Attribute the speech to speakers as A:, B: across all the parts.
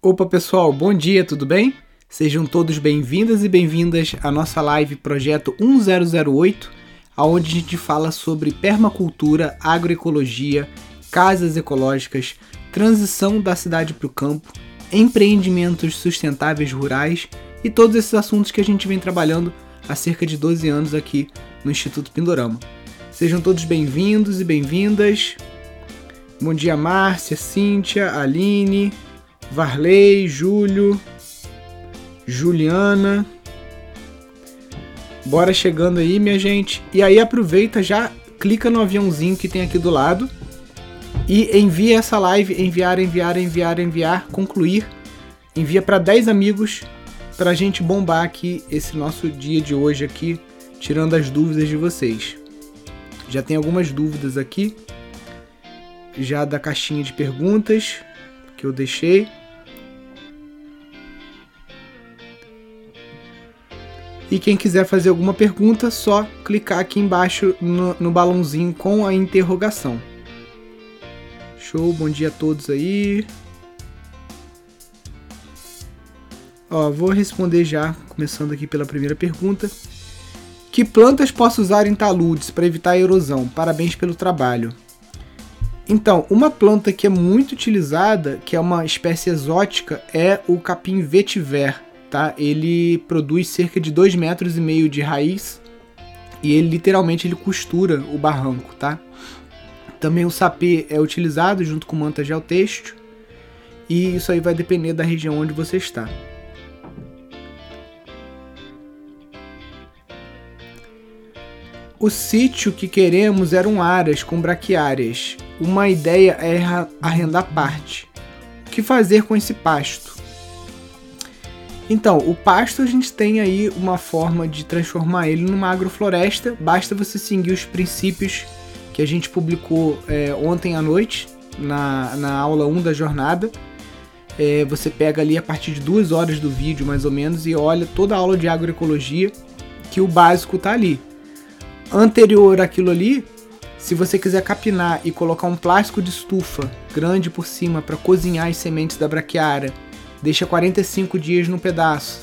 A: Opa pessoal, bom dia, tudo bem? Sejam todos bem-vindas e bem-vindas à nossa live Projeto 1008, onde a gente fala sobre permacultura, agroecologia, casas ecológicas, transição da cidade para o campo, empreendimentos sustentáveis rurais e todos esses assuntos que a gente vem trabalhando há cerca de 12 anos aqui no Instituto Pindorama. Sejam todos bem-vindos e bem-vindas. Bom dia, Márcia, Cíntia, Aline, Varley, Júlio, Juliana. Bora chegando aí, minha gente. E aí aproveita, já clica no aviãozinho que tem aqui do lado e envia essa live, enviar, enviar, enviar, enviar, concluir. Envia para 10 amigos para a gente bombar aqui esse nosso dia de hoje aqui, tirando as dúvidas de vocês. Já tem algumas dúvidas aqui, já da caixinha de perguntas que eu deixei. E quem quiser fazer alguma pergunta, só clicar aqui embaixo no, no balãozinho com a interrogação. Show, bom dia a todos aí. Ó, vou responder já, começando aqui pela primeira pergunta. Que plantas posso usar em taludes para evitar a erosão? Parabéns pelo trabalho. Então, uma planta que é muito utilizada, que é uma espécie exótica, é o capim vetiver, tá? Ele produz cerca de 2 metros e meio de raiz e ele literalmente ele costura o barranco, tá? Também o sapê é utilizado junto com manta geotêxtil e isso aí vai depender da região onde você está. O sítio que queremos eram áreas com braquiárias. Uma ideia é arrendar parte. O que fazer com esse pasto? Então, o pasto a gente tem aí uma forma de transformar ele numa agrofloresta. Basta você seguir os princípios que a gente publicou é, ontem à noite, na, na aula 1 da jornada. É, você pega ali a partir de duas horas do vídeo, mais ou menos, e olha toda a aula de agroecologia, que o básico está ali anterior àquilo ali, se você quiser capinar e colocar um plástico de estufa grande por cima para cozinhar as sementes da braquiária, deixa 45 dias no pedaço.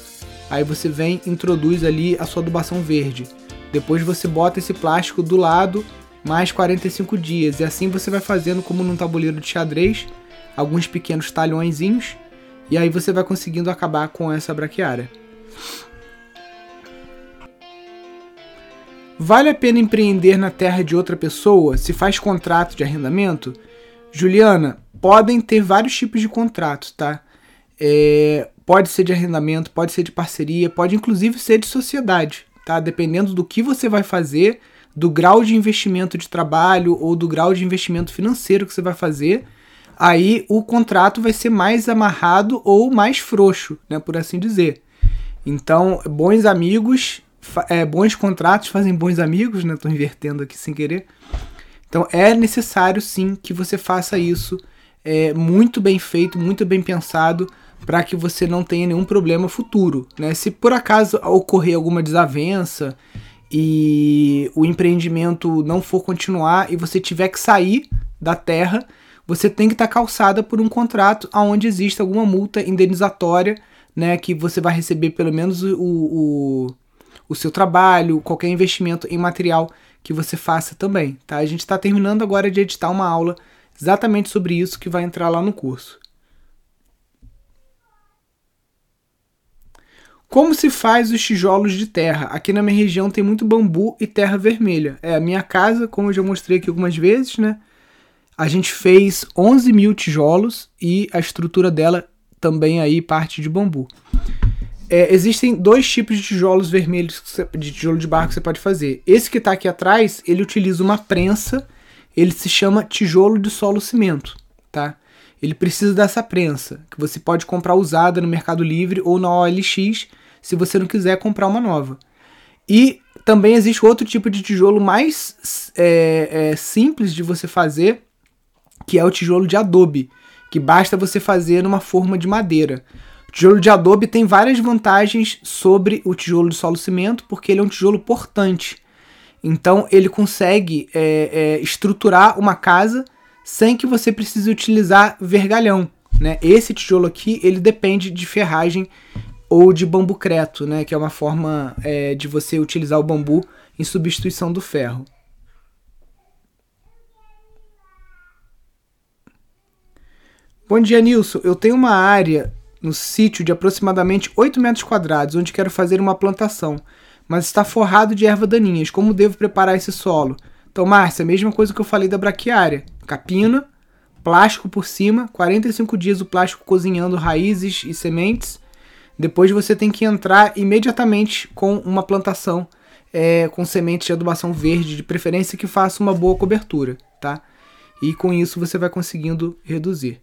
A: Aí você vem, introduz ali a sua adubação verde. Depois você bota esse plástico do lado mais 45 dias. E assim você vai fazendo como num tabuleiro de xadrez, alguns pequenos talhõezinhos, e aí você vai conseguindo acabar com essa braquiária. Vale a pena empreender na terra de outra pessoa se faz contrato de arrendamento? Juliana, podem ter vários tipos de contratos, tá? É, pode ser de arrendamento, pode ser de parceria, pode inclusive ser de sociedade, tá? Dependendo do que você vai fazer, do grau de investimento de trabalho ou do grau de investimento financeiro que você vai fazer, aí o contrato vai ser mais amarrado ou mais frouxo, né, por assim dizer. Então, bons amigos é, bons contratos fazem bons amigos, né? Tô invertendo aqui sem querer. Então é necessário sim que você faça isso é, muito bem feito, muito bem pensado, para que você não tenha nenhum problema futuro. Né? Se por acaso ocorrer alguma desavença e o empreendimento não for continuar e você tiver que sair da terra, você tem que estar tá calçada por um contrato onde existe alguma multa indenizatória, né, que você vai receber pelo menos o, o o seu trabalho, qualquer investimento em material que você faça também, tá? A gente está terminando agora de editar uma aula exatamente sobre isso que vai entrar lá no curso. Como se faz os tijolos de terra? Aqui na minha região tem muito bambu e terra vermelha. É a minha casa, como eu já mostrei aqui algumas vezes, né? A gente fez 11 mil tijolos e a estrutura dela também aí parte de bambu. É, existem dois tipos de tijolos vermelhos, você, de tijolo de barro que você pode fazer. Esse que está aqui atrás, ele utiliza uma prensa, ele se chama tijolo de solo cimento, tá? Ele precisa dessa prensa, que você pode comprar usada no Mercado Livre ou na OLX, se você não quiser comprar uma nova. E também existe outro tipo de tijolo mais é, é, simples de você fazer, que é o tijolo de adobe, que basta você fazer numa forma de madeira tijolo de adobe tem várias vantagens sobre o tijolo de solo cimento, porque ele é um tijolo portante. Então ele consegue é, é, estruturar uma casa sem que você precise utilizar vergalhão, né? Esse tijolo aqui, ele depende de ferragem ou de bambu creto, né? Que é uma forma é, de você utilizar o bambu em substituição do ferro. Bom dia, Nilson. Eu tenho uma área no sítio de aproximadamente 8 metros quadrados, onde quero fazer uma plantação, mas está forrado de erva daninhas. Como devo preparar esse solo? Então, Márcia, a mesma coisa que eu falei da braquiária. Capina, plástico por cima, 45 dias o plástico cozinhando raízes e sementes. Depois você tem que entrar imediatamente com uma plantação é, com sementes de adubação verde, de preferência que faça uma boa cobertura, tá? E com isso você vai conseguindo reduzir.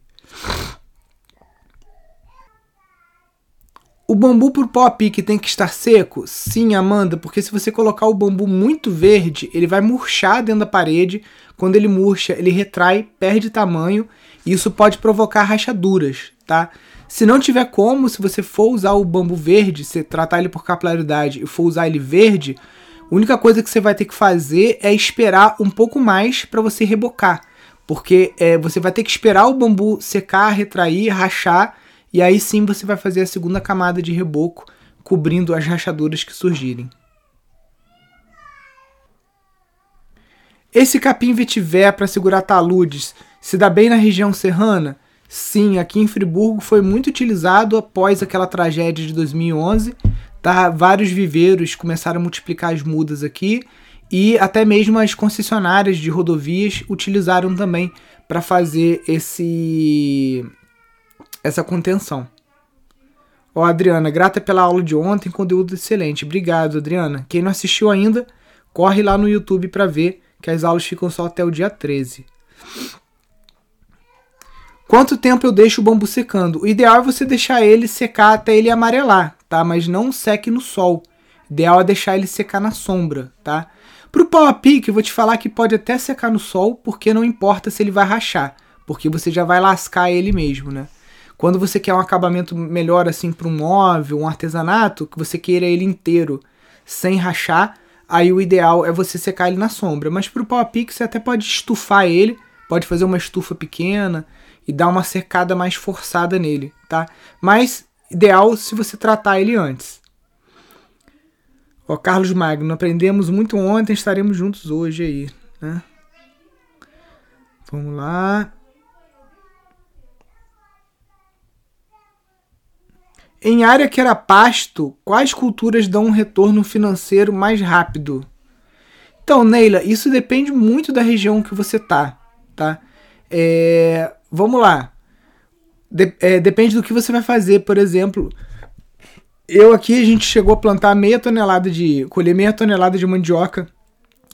A: O bambu por pau a pique tem que estar seco? Sim, Amanda, porque se você colocar o bambu muito verde, ele vai murchar dentro da parede. Quando ele murcha, ele retrai, perde tamanho e isso pode provocar rachaduras, tá? Se não tiver como, se você for usar o bambu verde, se tratar ele por capilaridade e for usar ele verde, a única coisa que você vai ter que fazer é esperar um pouco mais para você rebocar. Porque é, você vai ter que esperar o bambu secar, retrair, rachar, e aí sim você vai fazer a segunda camada de reboco, cobrindo as rachaduras que surgirem. Esse capim vetiver para segurar taludes se dá bem na região serrana? Sim, aqui em Friburgo foi muito utilizado após aquela tragédia de 2011. Tá? Vários viveiros começaram a multiplicar as mudas aqui e até mesmo as concessionárias de rodovias utilizaram também para fazer esse essa contenção. Ó, Adriana, grata pela aula de ontem, conteúdo excelente. Obrigado, Adriana. Quem não assistiu ainda, corre lá no YouTube para ver que as aulas ficam só até o dia 13. Quanto tempo eu deixo o bambu secando? O ideal é você deixar ele secar até ele amarelar, tá? Mas não seque no sol. O ideal é deixar ele secar na sombra, tá? Pro pau a pique, eu vou te falar que pode até secar no sol, porque não importa se ele vai rachar, porque você já vai lascar ele mesmo, né? Quando você quer um acabamento melhor assim para um móvel, um artesanato, que você queira ele inteiro sem rachar, aí o ideal é você secar ele na sombra. Mas pro pau a pique você até pode estufar ele, pode fazer uma estufa pequena, e dar uma secada mais forçada nele, tá? Mas ideal se você tratar ele antes. Ó, Carlos Magno, aprendemos muito ontem, estaremos juntos hoje aí, né? Vamos lá. Em área que era pasto, quais culturas dão um retorno financeiro mais rápido? Então, Neila, isso depende muito da região que você tá, tá? É, vamos lá. De, é, depende do que você vai fazer, por exemplo. Eu aqui, a gente chegou a plantar meia tonelada de. colher meia tonelada de mandioca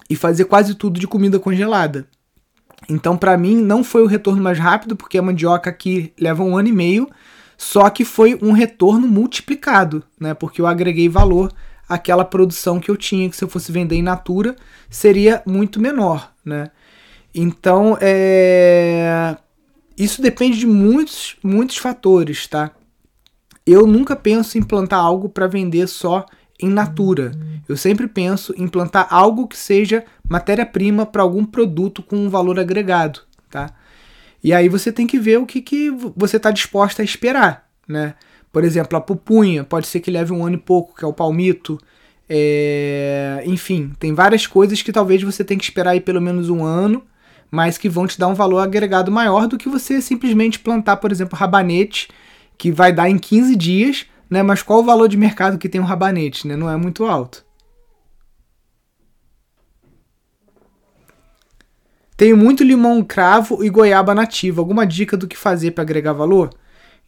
A: e fazer quase tudo de comida congelada. Então, para mim, não foi o retorno mais rápido, porque a mandioca aqui leva um ano e meio, só que foi um retorno multiplicado, né? Porque eu agreguei valor àquela produção que eu tinha, que se eu fosse vender em natura, seria muito menor, né? Então, é isso depende de muitos, muitos fatores, tá? Eu nunca penso em plantar algo para vender só em natura. Eu sempre penso em plantar algo que seja matéria-prima para algum produto com um valor agregado, tá? E aí você tem que ver o que, que você está disposta a esperar, né? Por exemplo, a pupunha, pode ser que leve um ano e pouco, que é o palmito. É... Enfim, tem várias coisas que talvez você tenha que esperar aí pelo menos um ano mas que vão te dar um valor agregado maior do que você simplesmente plantar, por exemplo, rabanete, que vai dar em 15 dias, né? Mas qual o valor de mercado que tem um rabanete, né? Não é muito alto. Tenho muito limão cravo e goiaba nativa. Alguma dica do que fazer para agregar valor?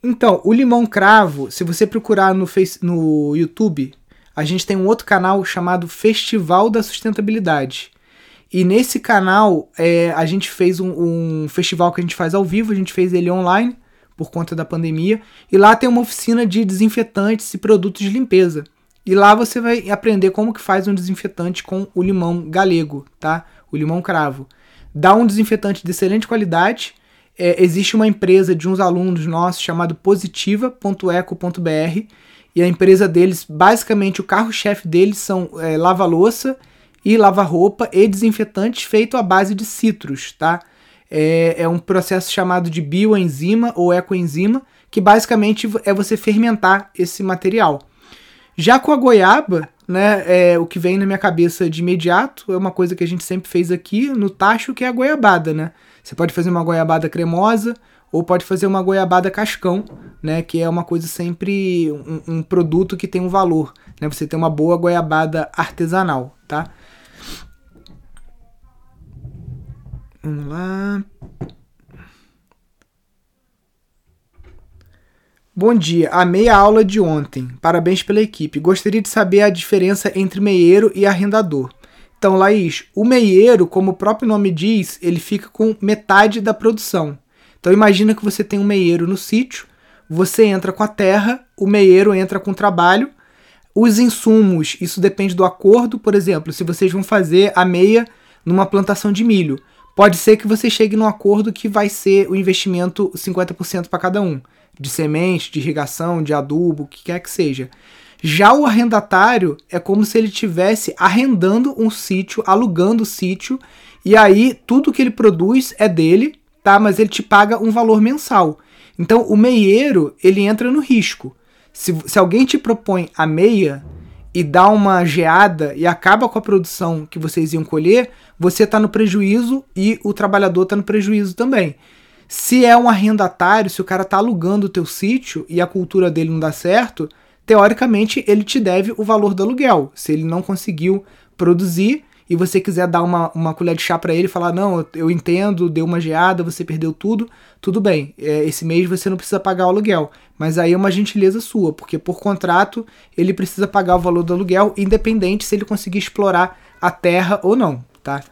A: Então, o limão cravo, se você procurar no, no YouTube, a gente tem um outro canal chamado Festival da Sustentabilidade. E nesse canal é, a gente fez um, um, festival que a gente faz ao vivo, a gente fez ele online por conta da pandemia. E lá tem uma oficina de desinfetantes e produtos de limpeza. E lá você vai aprender como que faz um desinfetante com o limão galego, tá? O limão cravo. Dá um desinfetante de excelente qualidade. É, existe uma empresa de uns alunos nossos chamado positiva.eco.br e a empresa deles, basicamente o carro-chefe deles são é, lava-louça e lava-roupa e desinfetantes feito à base de citros, tá? é, é um processo chamado de bioenzima ou ecoenzima, que basicamente é você fermentar esse material. Já com a goiaba, né, é, o que vem na minha cabeça de imediato é uma coisa que a gente sempre fez aqui no tacho, que é a goiabada, né? Você pode fazer uma goiabada cremosa ou pode fazer uma goiabada cascão, né, que é uma coisa sempre um, um produto que tem um valor, né? Você tem uma boa goiabada artesanal, tá? Vamos lá. Bom dia, amei a aula de ontem. Parabéns pela equipe. Gostaria de saber a diferença entre meieiro e arrendador. Então, Laís, o meieiro, como o próprio nome diz, ele fica com metade da produção. Então, imagina que você tem um meieiro no sítio, você entra com a terra, o meieiro entra com o trabalho. Os insumos, isso depende do acordo, por exemplo, se vocês vão fazer a meia numa plantação de milho pode ser que você chegue num acordo que vai ser o investimento 50% para cada um, de semente, de irrigação, de adubo, o que quer que seja. Já o arrendatário é como se ele tivesse arrendando um sítio, alugando o sítio, e aí tudo que ele produz é dele, tá? Mas ele te paga um valor mensal. Então o meieiro, ele entra no risco. Se, se alguém te propõe a meia e dá uma geada e acaba com a produção que vocês iam colher, você está no prejuízo e o trabalhador está no prejuízo também. Se é um arrendatário, se o cara está alugando o teu sítio e a cultura dele não dá certo, teoricamente ele te deve o valor do aluguel. Se ele não conseguiu produzir e você quiser dar uma, uma colher de chá para ele e falar: Não, eu entendo, deu uma geada, você perdeu tudo, tudo bem. É, esse mês você não precisa pagar o aluguel. Mas aí é uma gentileza sua, porque por contrato ele precisa pagar o valor do aluguel, independente se ele conseguir explorar a terra ou não tá?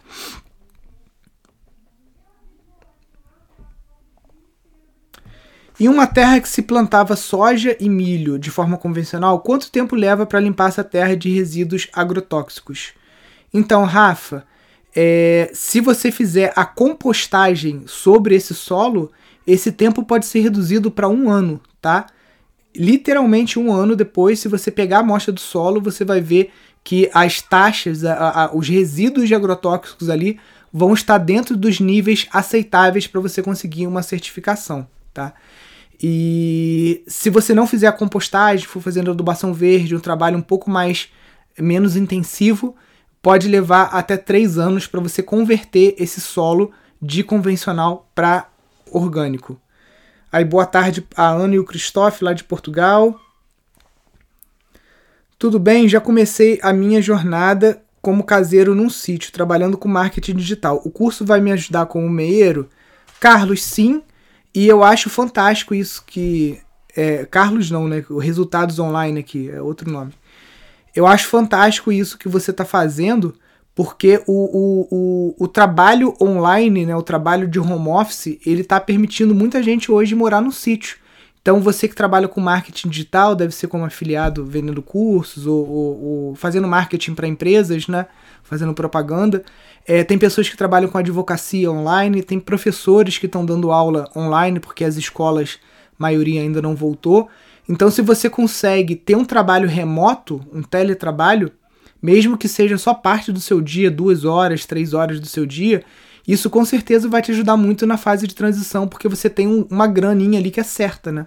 A: Em uma terra que se plantava soja e milho de forma convencional, quanto tempo leva para limpar essa terra de resíduos agrotóxicos? Então, Rafa, é, se você fizer a compostagem sobre esse solo, esse tempo pode ser reduzido para um ano, tá? Literalmente um ano depois, se você pegar a amostra do solo, você vai ver que as taxas, a, a, os resíduos de agrotóxicos ali vão estar dentro dos níveis aceitáveis para você conseguir uma certificação, tá? E se você não fizer a compostagem, for fazendo adubação verde, um trabalho um pouco mais menos intensivo, pode levar até três anos para você converter esse solo de convencional para orgânico. Aí boa tarde a Ana e o Christophe lá de Portugal. Tudo bem, já comecei a minha jornada como caseiro num sítio, trabalhando com marketing digital. O curso vai me ajudar como meieiro? Carlos, sim. E eu acho fantástico isso que. É, Carlos não, né? O Resultados Online aqui, é outro nome. Eu acho fantástico isso que você está fazendo, porque o, o, o, o, trabalho online, né, o trabalho de home office, ele está permitindo muita gente hoje morar no sítio. Então você que trabalha com marketing digital, deve ser como afiliado vendendo cursos ou, ou, ou fazendo marketing para empresas, né? Fazendo propaganda. É, tem pessoas que trabalham com advocacia online, tem professores que estão dando aula online, porque as escolas, maioria ainda não voltou. Então, se você consegue ter um trabalho remoto, um teletrabalho, mesmo que seja só parte do seu dia, duas horas, três horas do seu dia, isso com certeza vai te ajudar muito na fase de transição, porque você tem um, uma graninha ali que é certa, né?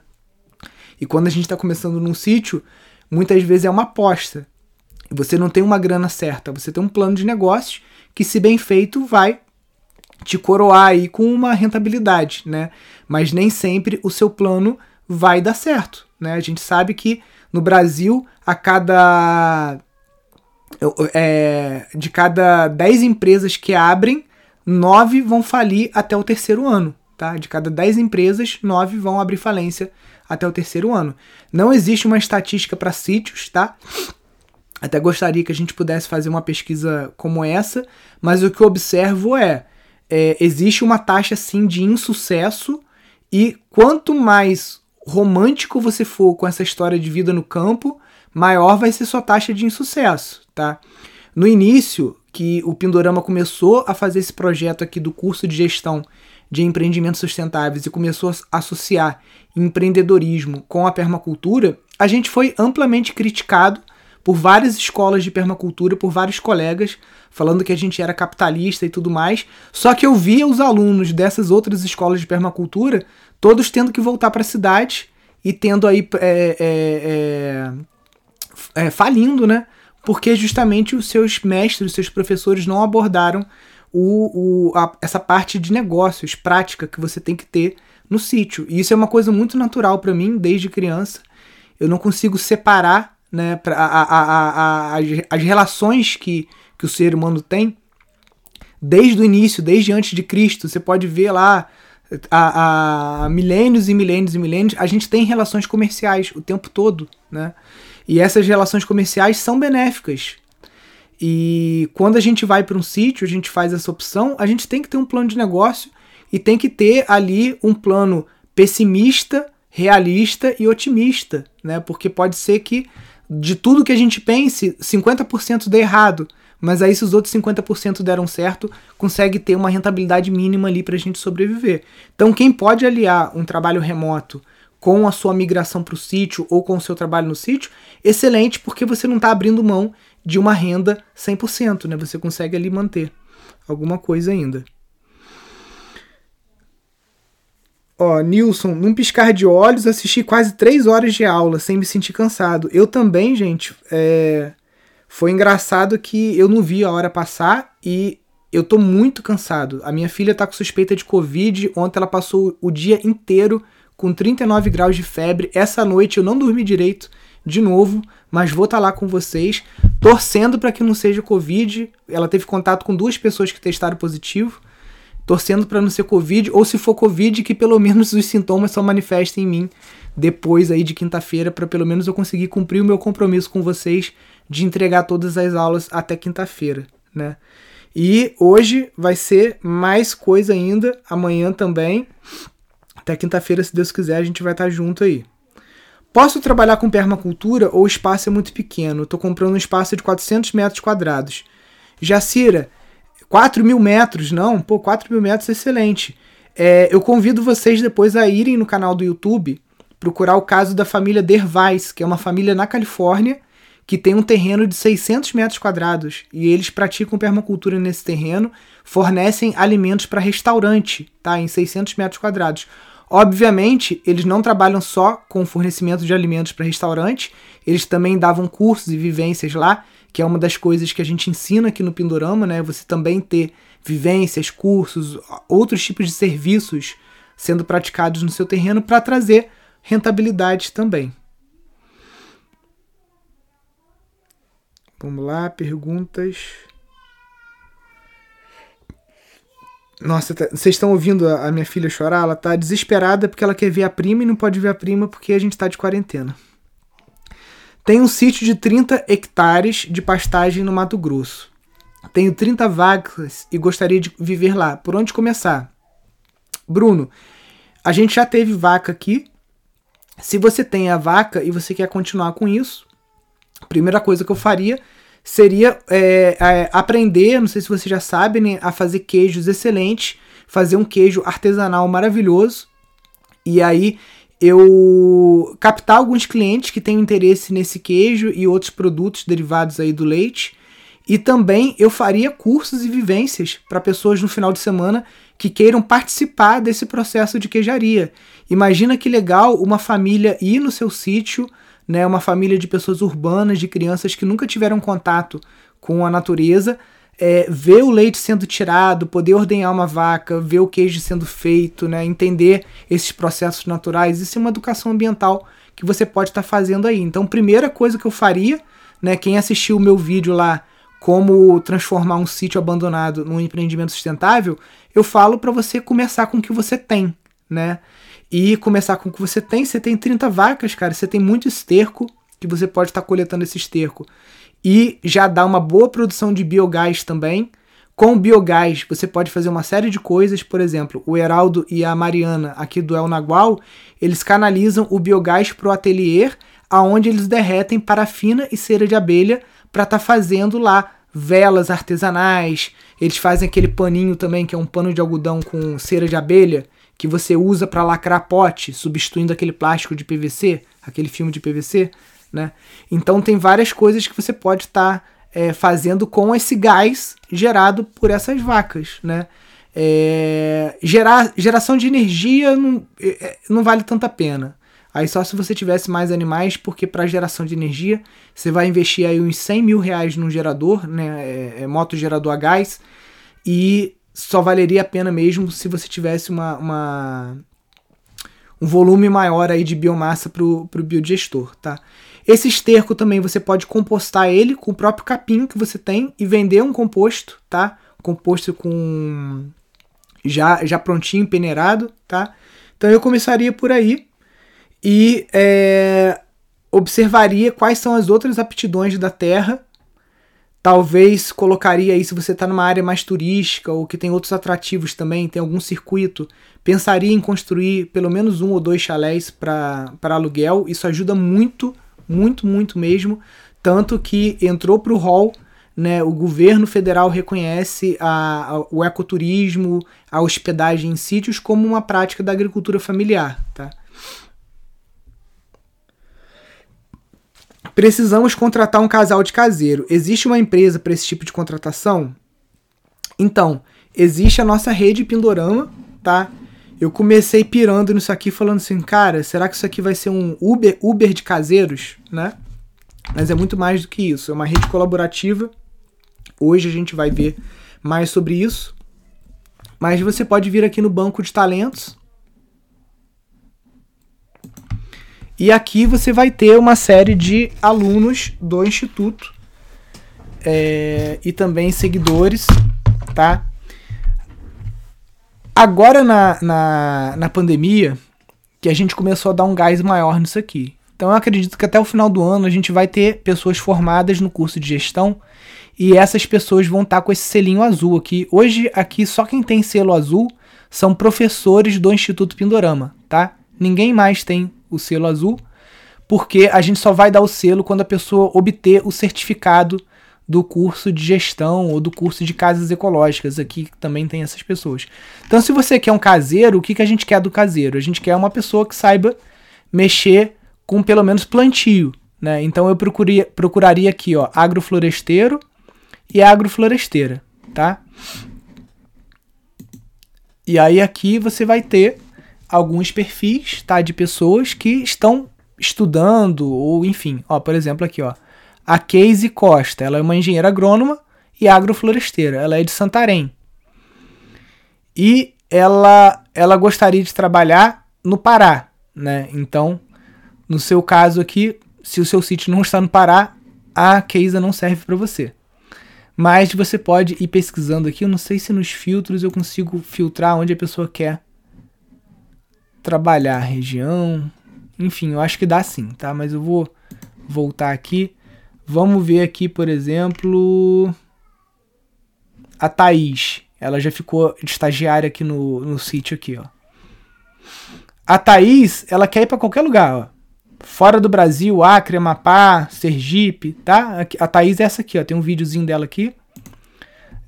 A: E quando a gente está começando num sítio, muitas vezes é uma aposta. Você não tem uma grana certa, você tem um plano de negócios que, se bem feito, vai te coroar aí com uma rentabilidade, né? Mas nem sempre o seu plano vai dar certo, né? A gente sabe que no Brasil, a cada é, de cada 10 empresas que abrem, 9 vão falir até o terceiro ano. Tá? De cada 10 empresas, 9 vão abrir falência até o terceiro ano. Não existe uma estatística para sítios, tá? Até gostaria que a gente pudesse fazer uma pesquisa como essa, mas o que eu observo é, é existe uma taxa sim de insucesso e quanto mais romântico você for com essa história de vida no campo, maior vai ser sua taxa de insucesso, tá? No início, que o Pindorama começou a fazer esse projeto aqui do curso de gestão de empreendimentos sustentáveis e começou a associar empreendedorismo com a permacultura, a gente foi amplamente criticado por várias escolas de permacultura, por vários colegas, falando que a gente era capitalista e tudo mais. Só que eu via os alunos dessas outras escolas de permacultura todos tendo que voltar para a cidade e tendo aí é, é, é, é, falindo, né? Porque justamente os seus mestres, os seus professores não abordaram o, o, a, essa parte de negócios, prática que você tem que ter no sítio. E isso é uma coisa muito natural para mim desde criança. Eu não consigo separar né, pra, a, a, a, as relações que, que o ser humano tem desde o início, desde antes de Cristo. Você pode ver lá há, milênios e milênios e milênios, a gente tem relações comerciais o tempo todo, né? E essas relações comerciais são benéficas. E quando a gente vai para um sítio, a gente faz essa opção, a gente tem que ter um plano de negócio e tem que ter ali um plano pessimista, realista e otimista, né? Porque pode ser que de tudo que a gente pense, 50% dê errado, mas aí se os outros 50% deram certo, consegue ter uma rentabilidade mínima ali para a gente sobreviver. Então quem pode aliar um trabalho remoto com a sua migração para o sítio ou com o seu trabalho no sítio, excelente, porque você não está abrindo mão de uma renda 100%, né? Você consegue ali manter alguma coisa ainda. Ó, Nilson, num piscar de olhos, assisti quase três horas de aula sem me sentir cansado. Eu também, gente. É... Foi engraçado que eu não vi a hora passar e eu tô muito cansado. A minha filha tá com suspeita de Covid. Ontem ela passou o dia inteiro com 39 graus de febre. Essa noite eu não dormi direito de novo, mas vou estar tá lá com vocês, torcendo para que não seja Covid. Ela teve contato com duas pessoas que testaram positivo torcendo para não ser Covid, ou se for Covid, que pelo menos os sintomas só manifestem em mim depois aí de quinta-feira, para pelo menos eu conseguir cumprir o meu compromisso com vocês de entregar todas as aulas até quinta-feira, né? E hoje vai ser mais coisa ainda, amanhã também. Até quinta-feira, se Deus quiser, a gente vai estar junto aí. Posso trabalhar com permacultura ou o espaço é muito pequeno? Estou comprando um espaço de 400 metros quadrados. Jacira, 4 mil metros, não, pô, 4 mil metros é excelente. É, eu convido vocês depois a irem no canal do YouTube procurar o caso da família Dervais, que é uma família na Califórnia que tem um terreno de 600 metros quadrados e eles praticam permacultura nesse terreno, fornecem alimentos para restaurante, tá? Em 600 metros quadrados. Obviamente, eles não trabalham só com fornecimento de alimentos para restaurante, eles também davam cursos e vivências lá que é uma das coisas que a gente ensina aqui no Pindorama, né? Você também ter vivências, cursos, outros tipos de serviços sendo praticados no seu terreno para trazer rentabilidade também. Vamos lá, perguntas. Nossa, tá, vocês estão ouvindo a, a minha filha chorar? Ela tá desesperada porque ela quer ver a prima e não pode ver a prima porque a gente tá de quarentena. Tem um sítio de 30 hectares de pastagem no Mato Grosso. Tenho 30 vacas e gostaria de viver lá. Por onde começar? Bruno, a gente já teve vaca aqui. Se você tem a vaca e você quer continuar com isso, primeira coisa que eu faria seria é, é, aprender, não sei se você já sabe, né, a fazer queijos excelentes, fazer um queijo artesanal maravilhoso. E aí eu captar alguns clientes que têm interesse nesse queijo e outros produtos derivados aí do leite. E também eu faria cursos e vivências para pessoas no final de semana que queiram participar desse processo de queijaria. Imagina que legal uma família ir no seu sítio, né, uma família de pessoas urbanas, de crianças que nunca tiveram contato com a natureza, é, ver o leite sendo tirado, poder ordenhar uma vaca, ver o queijo sendo feito, né, entender esses processos naturais, isso é uma educação ambiental que você pode estar tá fazendo aí. Então, primeira coisa que eu faria, né, quem assistiu o meu vídeo lá, como transformar um sítio abandonado num empreendimento sustentável, eu falo para você começar com o que você tem, né? E começar com o que você tem, você tem 30 vacas, cara, você tem muito esterco que você pode estar tá coletando esse esterco. E já dá uma boa produção de biogás também. Com biogás, você pode fazer uma série de coisas, por exemplo, o Heraldo e a Mariana aqui do El Nagual, eles canalizam o biogás para o ateliê, aonde eles derretem parafina e cera de abelha para estar tá fazendo lá velas artesanais. Eles fazem aquele paninho também, que é um pano de algodão com cera de abelha, que você usa para lacrar pote, substituindo aquele plástico de PVC, aquele filme de PVC né? Então tem várias coisas que você pode estar tá, é, fazendo com esse gás gerado por essas vacas, né? É, gerar, geração de energia não, é, é, não vale tanta pena. Aí só se você tivesse mais animais, porque para geração de energia você vai investir aí uns 100 mil reais num gerador, né? É, é, moto gerador a gás, e só valeria a pena mesmo se você tivesse uma, uma um volume maior aí de biomassa para o biodigestor, tá? Esse esterco também você pode compostar ele com o próprio capim que você tem e vender um composto, tá? Composto com já já prontinho, peneirado, tá? Então eu começaria por aí e é, observaria quais são as outras aptidões da terra. Talvez colocaria aí, se você está numa área mais turística ou que tem outros atrativos também, tem algum circuito, pensaria em construir pelo menos um ou dois chalés para aluguel. Isso ajuda muito, muito, muito mesmo. Tanto que entrou para o hall né, o governo federal reconhece a, a, o ecoturismo, a hospedagem em sítios como uma prática da agricultura familiar. Tá? Precisamos contratar um casal de caseiro. Existe uma empresa para esse tipo de contratação? Então, existe a nossa rede Pindorama, tá? Eu comecei pirando nisso aqui falando assim, cara, será que isso aqui vai ser um Uber, Uber de caseiros, né? Mas é muito mais do que isso, é uma rede colaborativa. Hoje a gente vai ver mais sobre isso. Mas você pode vir aqui no banco de talentos, E aqui você vai ter uma série de alunos do Instituto é, e também seguidores, tá? Agora na, na, na pandemia, que a gente começou a dar um gás maior nisso aqui. Então eu acredito que até o final do ano a gente vai ter pessoas formadas no curso de gestão e essas pessoas vão estar com esse selinho azul aqui. Hoje aqui só quem tem selo azul são professores do Instituto Pindorama, tá? Ninguém mais tem o selo azul, porque a gente só vai dar o selo quando a pessoa obter o certificado do curso de gestão ou do curso de casas ecológicas. Aqui também tem essas pessoas. Então, se você quer um caseiro, o que, que a gente quer do caseiro? A gente quer uma pessoa que saiba mexer com pelo menos plantio. Né? Então, eu procuraria, procuraria aqui ó, agrofloresteiro e agrofloresteira. Tá? E aí, aqui você vai ter alguns perfis, tá, de pessoas que estão estudando ou enfim, ó, por exemplo aqui, ó, a Casey Costa, ela é uma engenheira agrônoma e agrofloresteira, ela é de Santarém. E ela ela gostaria de trabalhar no Pará, né? Então, no seu caso aqui, se o seu sítio não está no Pará, a Casey não serve para você. Mas você pode ir pesquisando aqui, eu não sei se nos filtros eu consigo filtrar onde a pessoa quer trabalhar região. Enfim, eu acho que dá sim, tá? Mas eu vou voltar aqui. Vamos ver aqui, por exemplo, a Thaís. Ela já ficou estagiária aqui no, no sítio aqui, ó. A Thaís, ela quer ir para qualquer lugar, ó. Fora do Brasil, Acre, Amapá, Sergipe, tá? A Thaís é essa aqui, ó. Tem um videozinho dela aqui.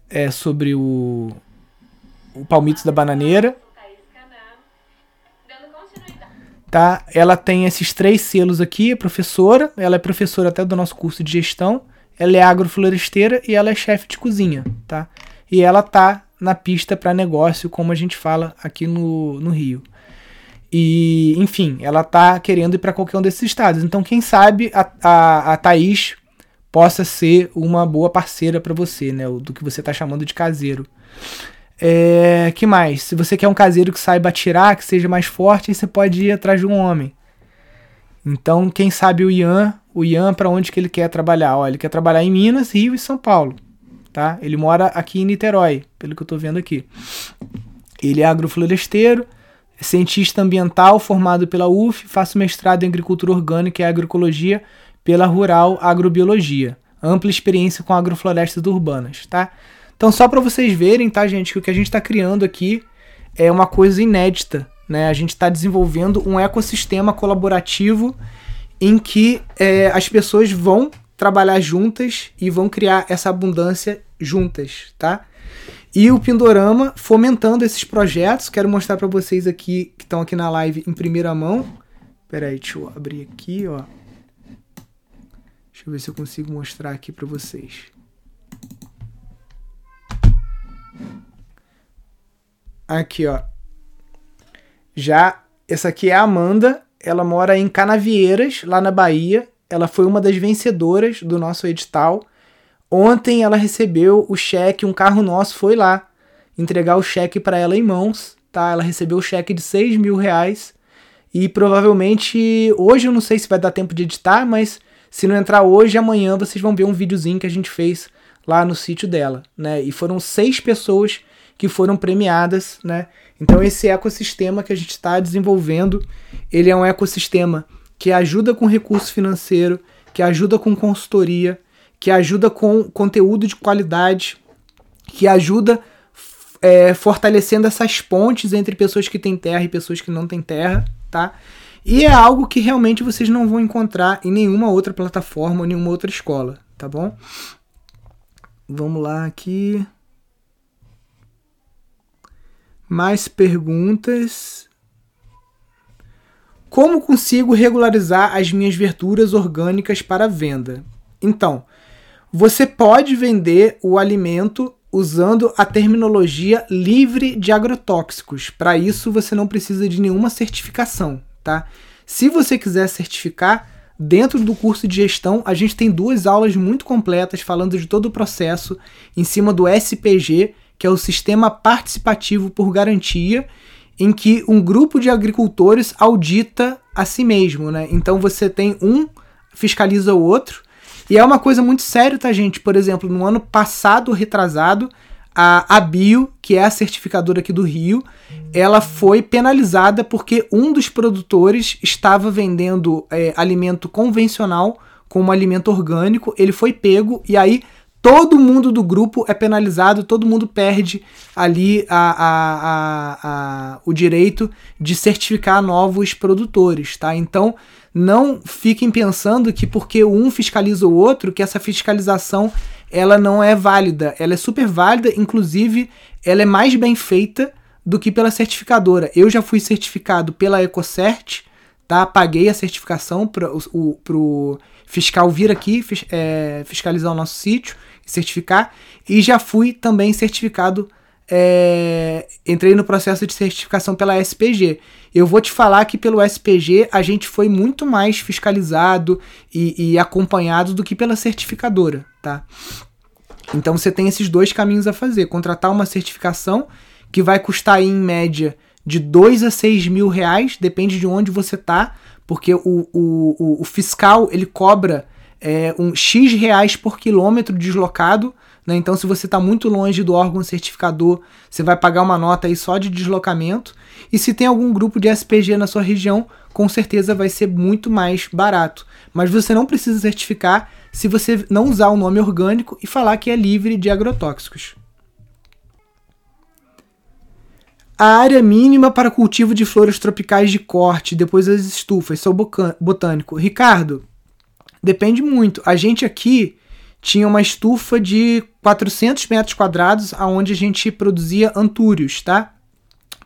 A: É sobre o, o palmitos da bananeira tá? Ela tem esses três selos aqui, é professora, ela é professora até do nosso curso de gestão, ela é agrofloresteira e ela é chefe de cozinha, tá? E ela tá na pista para negócio, como a gente fala aqui no, no Rio. E, enfim, ela tá querendo ir para qualquer um desses estados. Então, quem sabe a, a, a Thaís possa ser uma boa parceira para você, né? Do que você tá chamando de caseiro. É, que mais? Se você quer um caseiro que saiba atirar, que seja mais forte, você pode ir atrás de um homem. Então, quem sabe o Ian, o Ian para onde que ele quer trabalhar? Ó, ele quer trabalhar em Minas, Rio e São Paulo, tá? Ele mora aqui em Niterói, pelo que eu estou vendo aqui. Ele é agrofloresteiro, cientista ambiental formado pela UF, faço mestrado em agricultura orgânica e agroecologia pela Rural Agrobiologia. Ampla experiência com agroflorestas urbanas, tá? Então, só para vocês verem, tá, gente, que o que a gente está criando aqui é uma coisa inédita. Né? A gente está desenvolvendo um ecossistema colaborativo em que é, as pessoas vão trabalhar juntas e vão criar essa abundância juntas, tá? E o Pindorama fomentando esses projetos, quero mostrar para vocês aqui que estão aqui na live em primeira mão. Pera aí, deixa eu abrir aqui, ó. Deixa eu ver se eu consigo mostrar aqui para vocês. Aqui, ó. Já essa aqui é a Amanda, ela mora em Canavieiras, lá na Bahia. Ela foi uma das vencedoras do nosso edital. Ontem ela recebeu o cheque, um carro nosso foi lá entregar o cheque para ela em mãos, tá? Ela recebeu o cheque de 6 mil reais e provavelmente hoje eu não sei se vai dar tempo de editar, mas se não entrar hoje, amanhã vocês vão ver um videozinho que a gente fez lá no sítio dela, né? E foram seis pessoas que foram premiadas, né? Então esse ecossistema que a gente está desenvolvendo, ele é um ecossistema que ajuda com recurso financeiro, que ajuda com consultoria, que ajuda com conteúdo de qualidade, que ajuda é, fortalecendo essas pontes entre pessoas que têm terra e pessoas que não têm terra, tá? E é algo que realmente vocês não vão encontrar em nenhuma outra plataforma nenhuma outra escola, tá bom? Vamos lá aqui. Mais perguntas. Como consigo regularizar as minhas verduras orgânicas para venda? Então, você pode vender o alimento usando a terminologia livre de agrotóxicos. Para isso, você não precisa de nenhuma certificação, tá? Se você quiser certificar, dentro do curso de gestão, a gente tem duas aulas muito completas falando de todo o processo em cima do SPG, que é o Sistema Participativo por Garantia, em que um grupo de agricultores audita a si mesmo, né? Então você tem um fiscaliza o outro. E é uma coisa muito séria, tá, gente? Por exemplo, no ano passado, retrasado, a, Bio, que é a certificadora aqui do Rio, ela foi penalizada porque um dos produtores estava vendendo é, alimento convencional como alimento orgânico, ele foi pego e aí todo mundo do grupo é penalizado, todo mundo perde ali a, a, a, o direito de certificar novos produtores, tá? Então não fiquem pensando que porque um fiscaliza o outro, que essa fiscalização ela não é válida. Ela é super válida, inclusive ela é mais bem feita do que pela certificadora. Eu já fui certificado pela EcoCert, tá? Paguei a certificação para o fiscal vir aqui é, fiscalizar o nosso sítio certificar. E já fui também certificado, é, entrei no processo de certificação pela SPG. Eu vou te falar que pelo SPG a gente foi muito mais fiscalizado e, e acompanhado do que pela certificadora, tá? Então você tem esses dois caminhos a fazer: contratar uma certificação que vai custar aí, em média de 2 a 6 mil reais, depende de onde você tá, porque o, o, o, fiscal ele cobra é, um X reais por quilômetro deslocado. Né? Então, se você está muito longe do órgão certificador, você vai pagar uma nota aí só de deslocamento. E se tem algum grupo de SPG na sua região, com certeza vai ser muito mais barato. Mas você não precisa certificar se você não usar o nome orgânico e falar que é livre de agrotóxicos. A área mínima para cultivo de flores tropicais de corte depois das estufas, sou botânico. Ricardo, Depende muito. A gente aqui tinha uma estufa de 400 metros quadrados aonde a gente produzia antúrios, tá?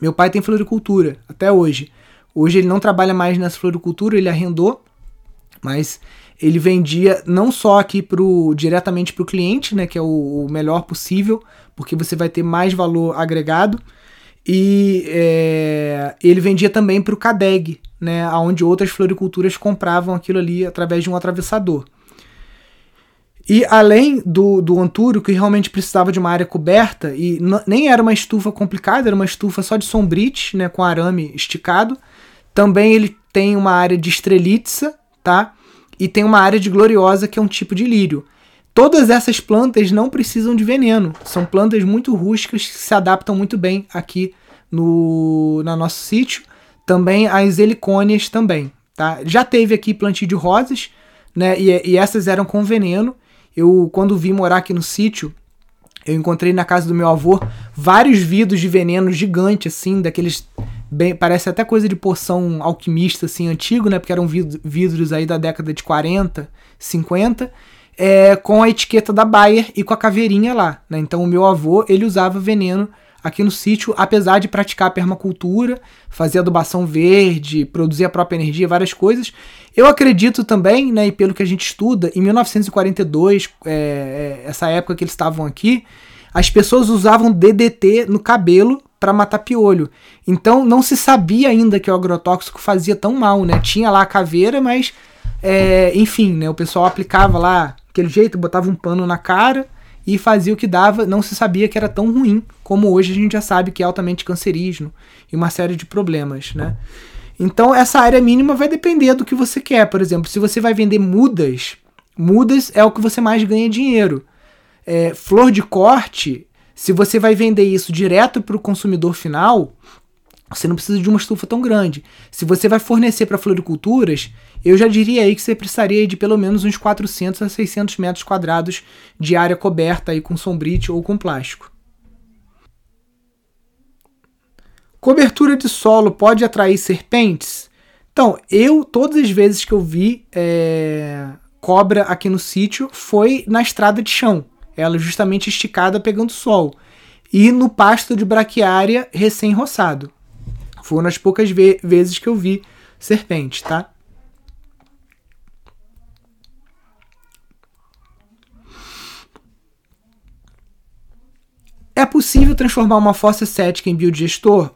A: Meu pai tem floricultura até hoje. Hoje ele não trabalha mais nessa floricultura, ele arrendou, mas ele vendia não só aqui pro, diretamente para o cliente, né, que é o, o, melhor possível, porque você vai ter mais valor agregado, e é, ele vendia também para o CADEG, né, onde outras floriculturas compravam aquilo ali através de um atravessador. E além do, do Antúrio, que realmente precisava de uma área coberta, e nem era uma estufa complicada, era uma estufa só de sombrite, né, com arame esticado. Também ele tem uma área de estrelitza, tá? E tem uma área de gloriosa, que é um tipo de lírio. Todas essas plantas não precisam de veneno, são plantas muito rústicas que se adaptam muito bem aqui no, no nosso sítio. Também as helicônias também, tá? Já teve aqui plantio de rosas, né? E, e essas eram com veneno. Eu, quando vim morar aqui no sítio, eu encontrei na casa do meu avô vários vidros de veneno gigante, assim, daqueles. Bem, parece até coisa de poção alquimista, assim, antigo, né? Porque eram vidros aí da década de 40, 50 é, com a etiqueta da Bayer e com a caveirinha lá. Né? Então o meu avô ele usava veneno aqui no sítio, apesar de praticar permacultura, fazer adubação verde, produzir a própria energia, várias coisas. Eu acredito também, né, e pelo que a gente estuda, em 1942, é, é, essa época que eles estavam aqui, as pessoas usavam DDT no cabelo para matar piolho. Então não se sabia ainda que o agrotóxico fazia tão mal, né? Tinha lá a caveira, mas é, enfim, né? O pessoal aplicava lá aquele jeito, botava um pano na cara e fazia o que dava. Não se sabia que era tão ruim como hoje a gente já sabe que é altamente cancerígeno e uma série de problemas, né? Então essa área mínima vai depender do que você quer. Por exemplo, se você vai vender mudas, mudas é o que você mais ganha dinheiro. É, flor de corte se você vai vender isso direto para o consumidor final, você não precisa de uma estufa tão grande. Se você vai fornecer para floriculturas, eu já diria aí que você precisaria de pelo menos uns 400 a 600 metros quadrados de área coberta aí com sombrite ou com plástico. Cobertura de solo pode atrair serpentes? Então, eu, todas as vezes que eu vi é, cobra aqui no sítio, foi na estrada de chão ela justamente esticada pegando sol, e no pasto de braquiária recém-roçado. Foram as poucas ve vezes que eu vi serpente, tá? É possível transformar uma fossa cética em biodigestor?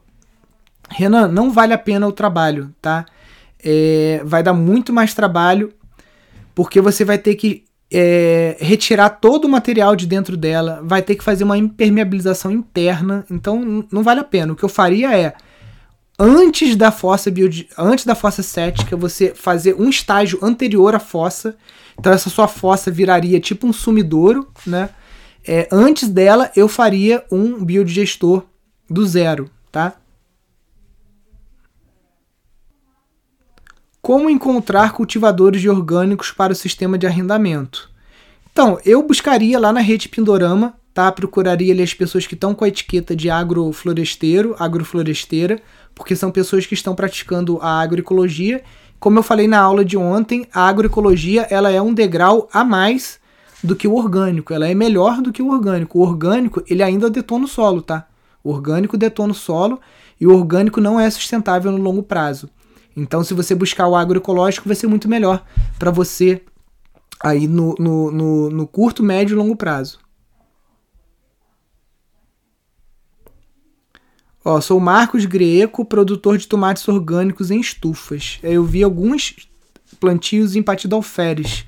A: Renan, não vale a pena o trabalho, tá? É, vai dar muito mais trabalho, porque você vai ter que é, retirar todo o material de dentro dela, vai ter que fazer uma impermeabilização interna, então não vale a pena. O que eu faria é antes da fossa biodi antes da fossa cética, você fazer um estágio anterior à fossa. Então essa sua fossa viraria tipo um sumidouro, né? É, antes dela eu faria um biodigestor do zero, tá? Como encontrar cultivadores de orgânicos para o sistema de arrendamento? Então, eu buscaria lá na rede Pindorama, tá? Procuraria ali as pessoas que estão com a etiqueta de agrofloresteiro, agrofloresteira, porque são pessoas que estão praticando a agroecologia. Como eu falei na aula de ontem, a agroecologia ela é um degrau a mais do que o orgânico. Ela é melhor do que o orgânico. O orgânico, ele ainda detona o solo, tá? O orgânico detona o solo e o orgânico não é sustentável no longo prazo. Então, se você buscar o agroecológico, vai ser muito melhor para você aí no, no, no, no curto, médio e longo prazo. Ó, sou Marcos Greco, produtor de tomates orgânicos em estufas. Eu vi alguns plantios em Patido Alferes.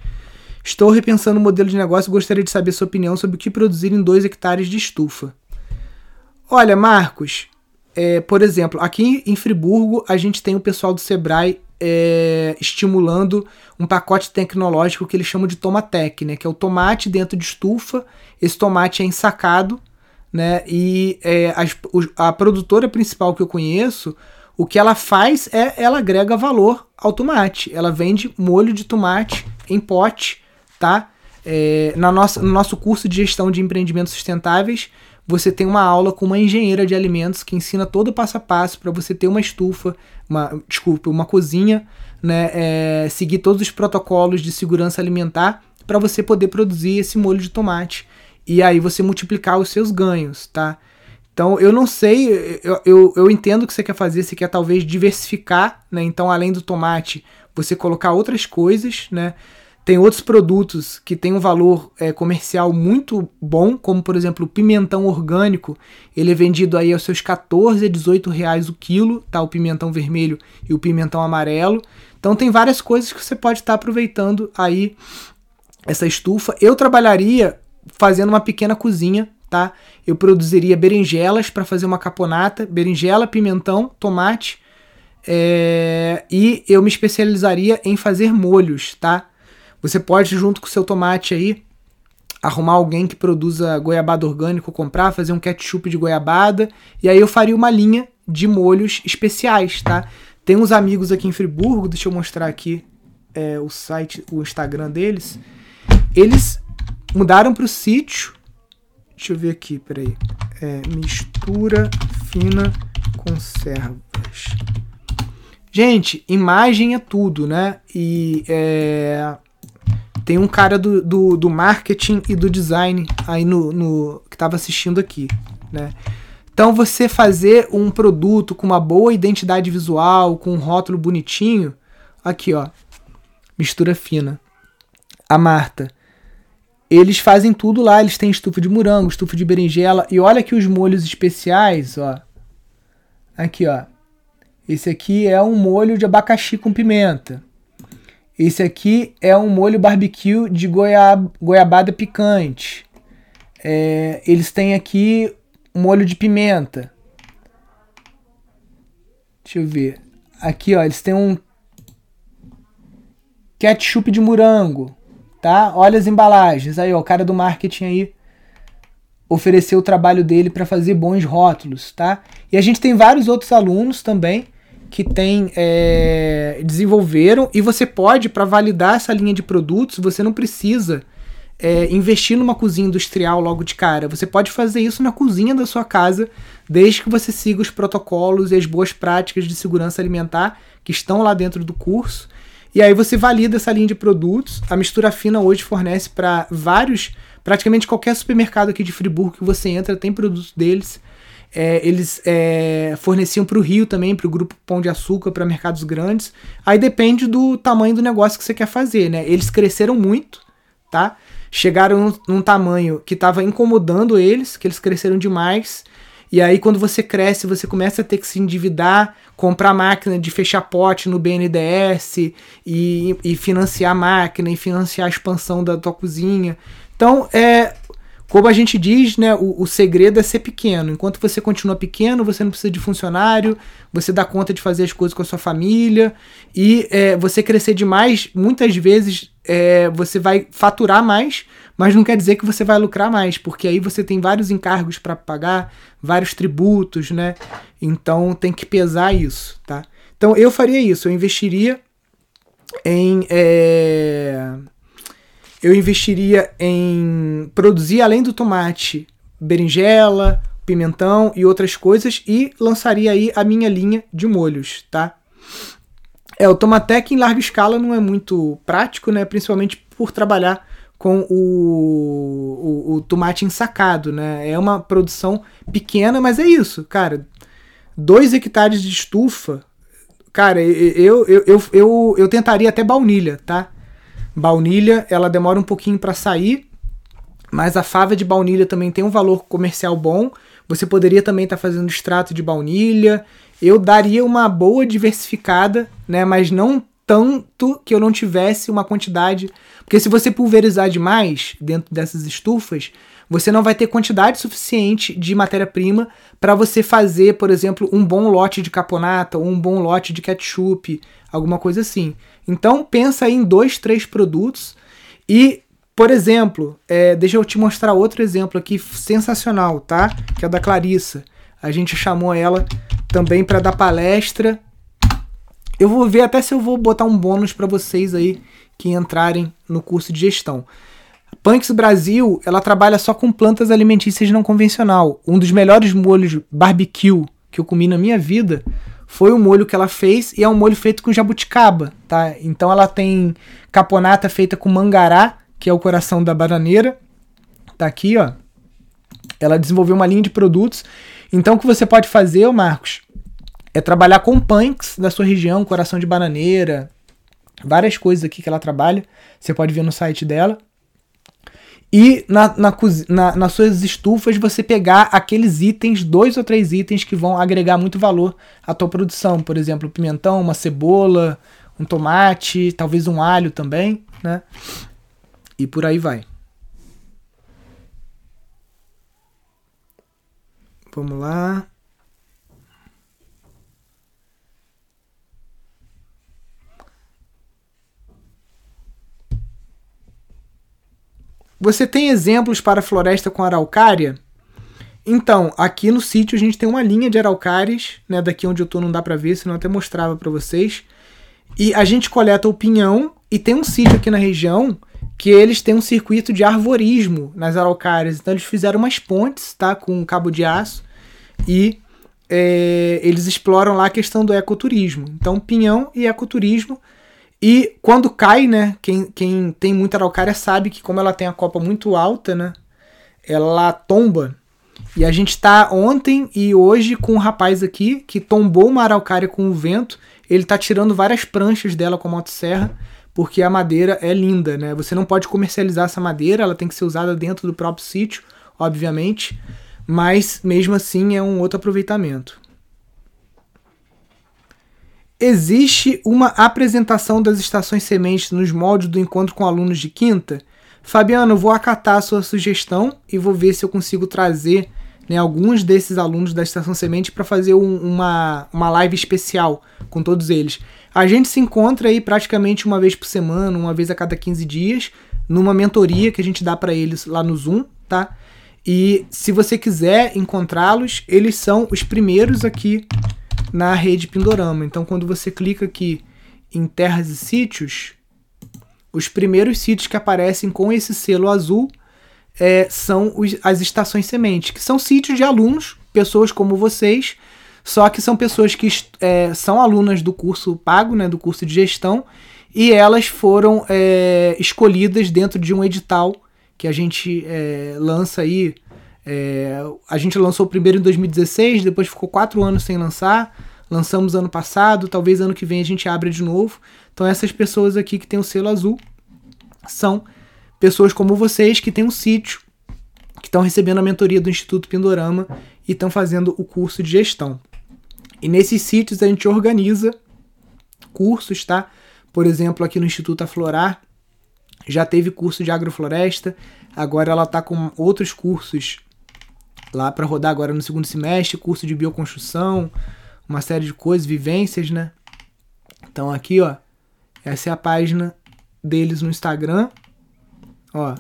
A: Estou repensando o modelo de negócio e gostaria de saber sua opinião sobre o que produzir em 2 hectares de estufa. Olha, Marcos, é, por exemplo, aqui em Friburgo a gente tem o pessoal do Sebrae é, estimulando um pacote tecnológico que eles chamam de Tomatec, né? Que é o tomate dentro de estufa. Esse tomate é ensacado, né? E é, a, a produtora principal que eu conheço, o que ela faz é ela agrega valor ao tomate. Ela vende molho de tomate em pote, tá? É, na nossa, no nosso curso de gestão de empreendimentos sustentáveis, você tem uma aula com uma engenheira de alimentos que ensina todo o passo a passo para você ter uma estufa, uma, desculpa, uma cozinha, né, é, seguir todos os protocolos de segurança alimentar para você poder produzir esse molho de tomate e aí você multiplicar os seus ganhos, tá? Então eu não sei, eu, eu, eu entendo que você quer fazer, você quer talvez diversificar, né? Então além do tomate, você colocar outras coisas, né? Tem outros produtos que têm um valor é, comercial muito bom, como por exemplo o pimentão orgânico. Ele é vendido aí aos seus 14 a 18 reais o quilo, tá? O pimentão vermelho e o pimentão amarelo. Então tem várias coisas que você pode estar tá aproveitando aí essa estufa. Eu trabalharia fazendo uma pequena cozinha, tá? Eu produziria berinjelas para fazer uma caponata, berinjela, pimentão, tomate. É... e eu me especializaria em fazer molhos, tá? Você pode, junto com o seu tomate aí, arrumar alguém que produza goiabada orgânico, comprar, fazer um ketchup de goiabada, e aí eu faria uma linha de molhos especiais, tá? Tem uns amigos aqui em Friburgo, deixa eu mostrar aqui é, o site, o Instagram deles. Eles mudaram para o sítio. Deixa eu ver aqui, peraí. É, mistura fina conservas. Gente, imagem é tudo, né? E é, tem um cara do, do, do marketing e do design aí no, no que estava assistindo aqui, né? Então você fazer um produto com uma boa identidade visual, com um rótulo bonitinho, aqui ó, mistura fina. A Marta, eles fazem tudo lá, eles têm estufa de morango, estufa de berinjela e olha aqui os molhos especiais, ó. Aqui ó. Esse aqui é um molho de abacaxi com pimenta. Esse aqui é um molho barbecue de goiab goiabada picante. É, eles têm aqui molho de pimenta. Deixa eu ver. Aqui, ó, eles têm um ketchup de morango, tá? Olha as embalagens. Aí, ó, o cara do marketing aí ofereceu o trabalho dele para fazer bons rótulos, tá? E a gente tem vários outros alunos também que tem é, desenvolveram e você pode para validar essa linha de produtos você não precisa é, investir numa cozinha industrial logo de cara. Você pode fazer isso na cozinha da sua casa, desde que você siga os protocolos e as boas práticas de segurança alimentar que estão lá dentro do curso. E aí você valida essa linha de produtos. A mistura fina hoje fornece para vários, praticamente qualquer supermercado aqui de Friburgo que você entra tem produtos deles. É, eles é, forneciam para o Rio também, para o grupo Pão de Açúcar, para mercados grandes. Aí depende do tamanho do negócio que você quer fazer, né? Eles cresceram muito, tá? chegaram num, num tamanho que estava incomodando eles, que eles cresceram demais. E aí, quando você cresce, você começa a ter que se endividar, comprar máquina de fechar pote no BNDES e, e financiar a máquina e financiar a expansão da tua cozinha. Então, é, como a gente diz, né, o, o, segredo é ser pequeno. Enquanto você continua pequeno, você não precisa de funcionário, você dá conta de fazer as coisas com a sua família e é, você crescer demais, muitas vezes é, você vai faturar mais, mas não quer dizer que você vai lucrar mais, porque aí você tem vários encargos para pagar, vários tributos, né? Então tem que pesar isso, tá? Então eu faria isso, eu investiria em é, eu investiria em produzir, além do tomate, berinjela, pimentão e outras coisas e lançaria aí a minha linha de molhos, tá? É, o Tomatec em larga escala não é muito prático, né? Principalmente por trabalhar com o, o, o, tomate ensacado, né? É uma produção pequena, mas é isso, cara. Dois hectares de estufa, cara, eu, eu, eu, eu, eu tentaria até baunilha, tá? Baunilha, ela demora um pouquinho para sair, mas a fava de baunilha também tem um valor comercial bom. Você poderia também estar tá fazendo extrato de baunilha. Eu daria uma boa diversificada, né? Mas não tanto que eu não tivesse uma quantidade. Porque se você pulverizar demais dentro dessas estufas, você não vai ter quantidade suficiente de matéria-prima para você fazer, por exemplo, um bom lote de caponata ou um bom lote de ketchup, alguma coisa assim. Então pensa em dois, três produtos e, por exemplo, é, deixa eu te mostrar outro exemplo aqui sensacional, tá? Que é da Clarissa. A gente chamou ela também para dar palestra. Eu vou ver até se eu vou botar um bônus para vocês aí que entrarem no curso de gestão. Punks Brasil, ela trabalha só com plantas alimentícias não convencional. Um dos melhores molhos barbecue que eu comi na minha vida foi o molho que ela fez e é um molho feito com jabuticaba, tá? Então ela tem caponata feita com mangará, que é o coração da bananeira. Tá aqui, ó. Ela desenvolveu uma linha de produtos. Então o que você pode fazer, Marcos, é trabalhar com punks da sua região, coração de bananeira, várias coisas aqui que ela trabalha. Você pode ver no site dela. E na, na, na, nas suas estufas você pegar aqueles itens, dois ou três itens que vão agregar muito valor à tua produção. Por exemplo, pimentão, uma cebola, um tomate, talvez um alho também, né? E por aí vai. Vamos lá. Você tem exemplos para floresta com araucária? Então, aqui no sítio a gente tem uma linha de araucárias, né? Daqui onde eu tô não dá para ver, senão eu até mostrava para vocês. E a gente coleta o pinhão e tem um sítio aqui na região que eles têm um circuito de arvorismo nas araucárias. Então eles fizeram umas pontes, tá? Com cabo de aço e é, eles exploram lá a questão do ecoturismo. Então pinhão e ecoturismo e quando cai, né? Quem, quem tem muita araucária sabe que, como ela tem a copa muito alta, né? Ela tomba. E a gente tá ontem e hoje com um rapaz aqui que tombou uma araucária com o vento. Ele tá tirando várias pranchas dela com a motosserra, porque a madeira é linda, né? Você não pode comercializar essa madeira, ela tem que ser usada dentro do próprio sítio, obviamente. Mas mesmo assim é um outro aproveitamento. Existe uma apresentação das estações sementes nos moldes do encontro com alunos de quinta? Fabiano, vou acatar a sua sugestão e vou ver se eu consigo trazer né, alguns desses alunos da Estação Semente para fazer um, uma, uma live especial com todos eles. A gente se encontra aí praticamente uma vez por semana, uma vez a cada 15 dias, numa mentoria que a gente dá para eles lá no Zoom, tá? E se você quiser encontrá-los, eles são os primeiros aqui na rede Pindorama. Então, quando você clica aqui em Terras e Sítios, os primeiros sítios que aparecem com esse selo azul é, são os, as estações sementes, que são sítios de alunos, pessoas como vocês, só que são pessoas que é, são alunas do curso pago, né, do curso de gestão, e elas foram é, escolhidas dentro de um edital que a gente é, lança aí. É, a gente lançou o primeiro em 2016, depois ficou quatro anos sem lançar. Lançamos ano passado, talvez ano que vem a gente abra de novo. Então essas pessoas aqui que tem o selo azul são pessoas como vocês que têm um sítio, que estão recebendo a mentoria do Instituto Pindorama e estão fazendo o curso de gestão. E nesses sítios a gente organiza cursos, tá? Por exemplo, aqui no Instituto Aflorar já teve curso de agrofloresta, agora ela está com outros cursos lá para rodar agora no segundo semestre, curso de bioconstrução, uma série de coisas, vivências, né? Então aqui, ó, essa é a página deles no Instagram. Ó,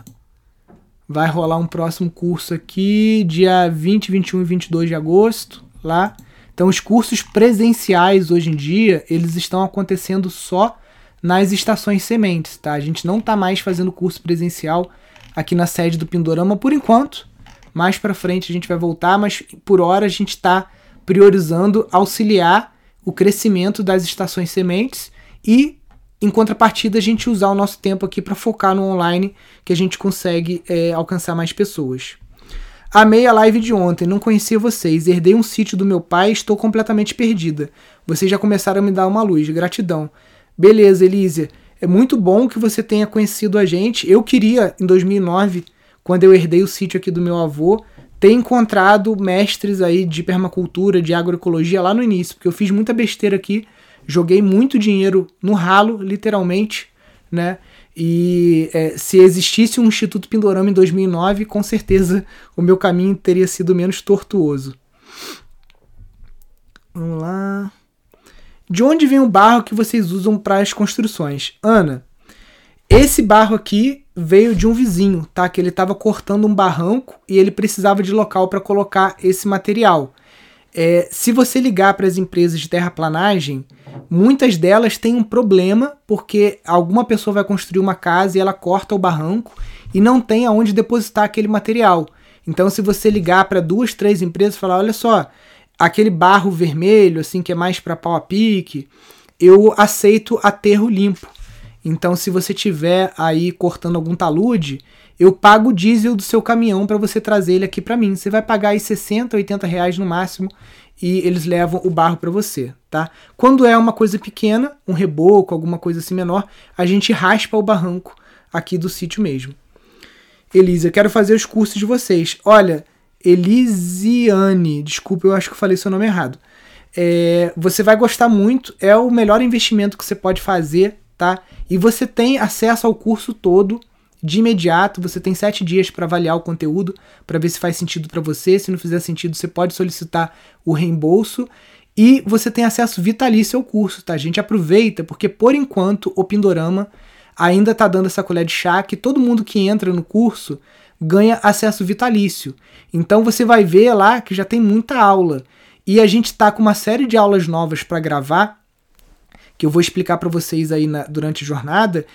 A: vai rolar um próximo curso aqui, dia 20, 21 e 22 de agosto, lá. Então, os cursos presenciais hoje em dia, eles estão acontecendo só nas estações sementes, tá? A gente não tá mais fazendo curso presencial aqui na sede do Pindorama por enquanto. Mais para frente a gente vai voltar, mas por hora a gente está priorizando auxiliar o crescimento das estações sementes e em contrapartida, a gente usar o nosso tempo aqui para focar no online, que a gente consegue é, alcançar mais pessoas. Amei a live de ontem, não conhecia vocês, herdei um sítio do meu pai e estou completamente perdida. Vocês já começaram a me dar uma luz, gratidão. Beleza, Elísia, é muito bom que você tenha conhecido a gente. Eu queria, em 2009, quando eu herdei o sítio aqui do meu avô, ter encontrado mestres aí de permacultura, de agroecologia lá no início, porque eu fiz muita besteira aqui joguei muito dinheiro no ralo, literalmente, né? E é, se existisse um Instituto Pindorama em 2009, com certeza o meu caminho teria sido menos tortuoso. Vamos lá. De onde vem o barro que vocês usam para as construções? Ana, esse barro aqui veio de um vizinho, tá? Que ele estava cortando um barranco e ele precisava de local para colocar esse material. É, se você ligar para as empresas de terraplanagem, muitas delas têm um problema porque alguma pessoa vai construir uma casa e ela corta o barranco e não tem aonde depositar aquele material. Então, se você ligar para duas, três empresas e falar: olha só, aquele barro vermelho, assim, que é mais para pau a pique, eu aceito aterro limpo. Então, se você tiver aí cortando algum talude, eu pago o diesel do seu caminhão para você trazer ele aqui para mim. Você vai pagar aí 60, 80 reais no máximo e eles levam o barro para você, tá? Quando é uma coisa pequena, um reboco, alguma coisa assim menor, a gente raspa o barranco aqui do sítio mesmo. Elisa, eu quero fazer os cursos de vocês. Olha, Elisiane, desculpa, eu acho que falei seu nome errado. É, você vai gostar muito, é o melhor investimento que você pode fazer, tá? E você tem acesso ao curso todo de imediato. Você tem sete dias para avaliar o conteúdo, para ver se faz sentido para você. Se não fizer sentido, você pode solicitar o reembolso. E você tem acesso vitalício ao curso, tá? A gente aproveita, porque por enquanto o Pindorama ainda está dando essa colher de chá que todo mundo que entra no curso ganha acesso vitalício. Então você vai ver lá que já tem muita aula. E a gente está com uma série de aulas novas para gravar, que eu vou explicar para vocês aí na, durante a jornada,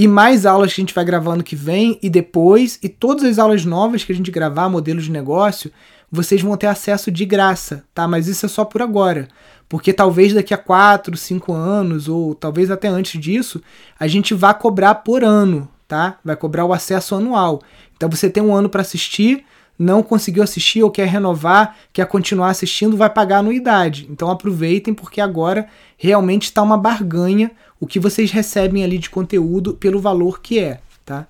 A: e mais aulas que a gente vai gravando que vem e depois, e todas as aulas novas que a gente gravar, modelos de negócio, vocês vão ter acesso de graça, tá? Mas isso é só por agora. Porque talvez daqui a 4, 5 anos, ou talvez até antes disso, a gente vá cobrar por ano, tá? Vai cobrar o acesso anual. Então você tem um ano para assistir, não conseguiu assistir ou quer renovar, quer continuar assistindo, vai pagar anuidade. Então aproveitem porque agora realmente está uma barganha o que vocês recebem ali de conteúdo pelo valor que é, tá?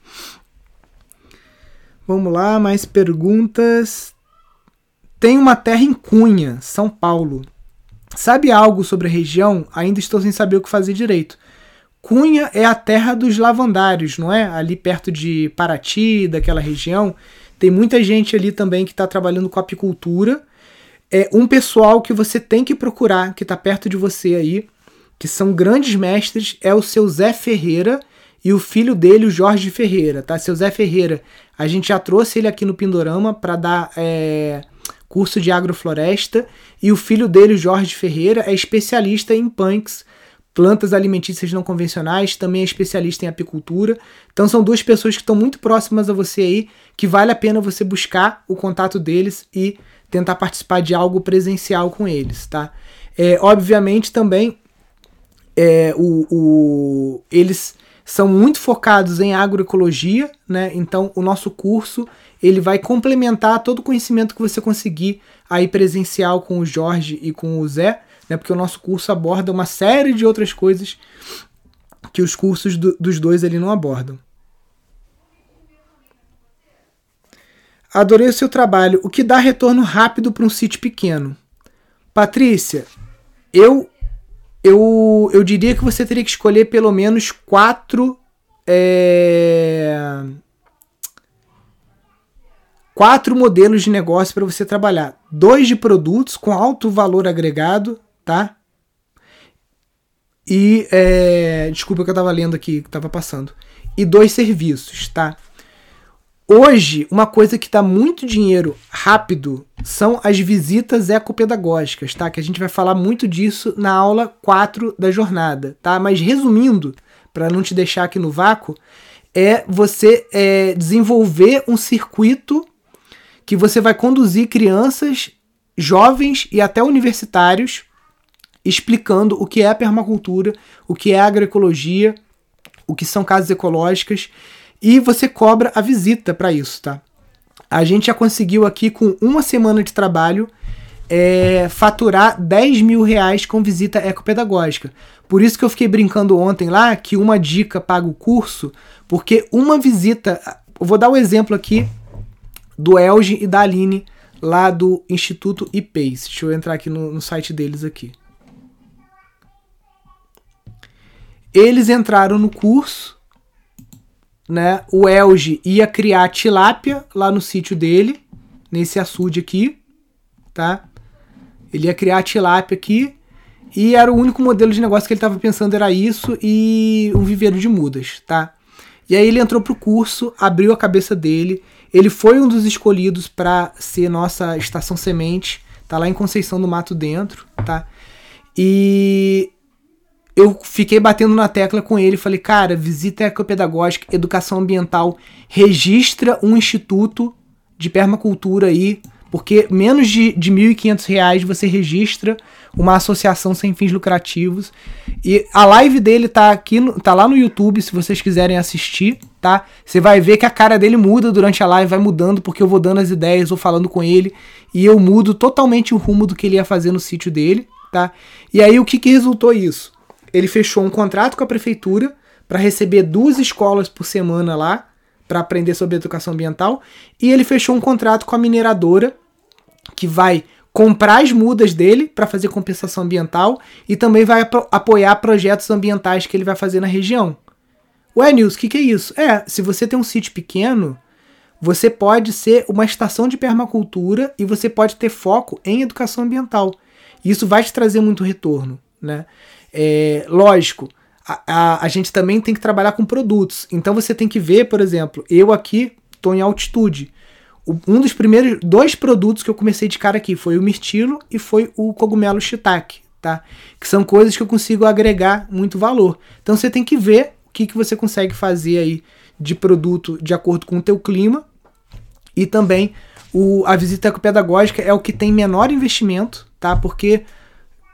A: Vamos lá, mais perguntas. Tem uma terra em Cunha, São Paulo. Sabe algo sobre a região? Ainda estou sem saber o que fazer direito. Cunha é a terra dos lavandários, não é? Ali perto de Paraty, daquela região. Tem muita gente ali também que está trabalhando com apicultura. É um pessoal que você tem que procurar, que está perto de você aí, que são grandes mestres, é o seu Zé Ferreira e o filho dele, o Jorge Ferreira, tá? Seu Zé Ferreira, a gente já trouxe ele aqui no Pindorama para dar é, curso de agrofloresta e o filho dele, o Jorge Ferreira, é especialista em punks, plantas alimentícias não convencionais, também é especialista em apicultura. Então são duas pessoas que estão muito próximas a você aí, que vale a pena você buscar o contato deles e tentar participar de algo presencial com eles, tá? É, obviamente também é, o, o, eles são muito focados em agroecologia, né? Então o nosso curso ele vai complementar todo o conhecimento que você conseguir aí presencial com o Jorge e com o Zé né? Porque o nosso curso aborda uma série de outras coisas que os cursos do, dos dois ali não abordam. Adorei o seu trabalho. O que dá retorno rápido para um sítio pequeno? Patrícia, eu, eu, eu diria que você teria que escolher pelo menos quatro. É, quatro modelos de negócio para você trabalhar. Dois de produtos com alto valor agregado tá? E, é, desculpa que eu estava lendo aqui, que estava passando. E dois serviços, tá? Hoje, uma coisa que dá muito dinheiro rápido são as visitas ecopedagógicas, tá? Que a gente vai falar muito disso na aula 4 da jornada, tá? Mas resumindo, para não te deixar aqui no vácuo, é você é, desenvolver um circuito que você vai conduzir crianças, jovens e até universitários explicando o que é a permacultura, o que é a agroecologia, o que são casas ecológicas e você cobra a visita para isso, tá? A gente já conseguiu aqui com uma semana de trabalho é, faturar 10 mil reais com visita ecopedagógica. Por isso que eu fiquei brincando ontem lá que uma dica paga o curso, porque uma visita. Eu vou dar o um exemplo aqui do Elge e da Aline lá do Instituto IPES. Deixa eu entrar aqui no, no site deles aqui. Eles entraram no curso, né? O Elge ia criar tilápia lá no sítio dele, nesse açude aqui, tá? Ele ia criar tilápia aqui e era o único modelo de negócio que ele estava pensando era isso e um viveiro de mudas, tá? E aí ele entrou pro curso, abriu a cabeça dele, ele foi um dos escolhidos para ser nossa estação semente, tá lá em Conceição do Mato Dentro, tá? E eu fiquei batendo na tecla com ele, falei, cara, visita ecopedagógica, educação ambiental, registra um instituto de permacultura aí, porque menos de, de R$ 1.500 você registra uma associação sem fins lucrativos. E a live dele tá aqui, no, tá lá no YouTube, se vocês quiserem assistir, tá? Você vai ver que a cara dele muda durante a live, vai mudando, porque eu vou dando as ideias, vou falando com ele, e eu mudo totalmente o rumo do que ele ia fazer no sítio dele, tá? E aí o que que resultou isso? Ele fechou um contrato com a prefeitura para receber duas escolas por semana lá para aprender sobre educação ambiental e ele fechou um contrato com a mineradora que vai comprar as mudas dele para fazer compensação ambiental e também vai apoiar projetos ambientais que ele vai fazer na região. Ué, Nils, o que, que é isso? É, se você tem um sítio pequeno, você pode ser uma estação de permacultura e você pode ter foco em educação ambiental. Isso vai te trazer muito retorno, né? É, lógico, a, a, a, gente também tem que trabalhar com produtos. Então você tem que ver, por exemplo, eu aqui estou em altitude. O, um dos primeiros dois produtos que eu comecei de cara aqui foi o mirtilo e foi o cogumelo shiitake, tá? Que são coisas que eu consigo agregar muito valor. Então você tem que ver o que, que você consegue fazer aí de produto de acordo com o teu clima e também o, a visita ecopedagógica é o que tem menor investimento, tá? Porque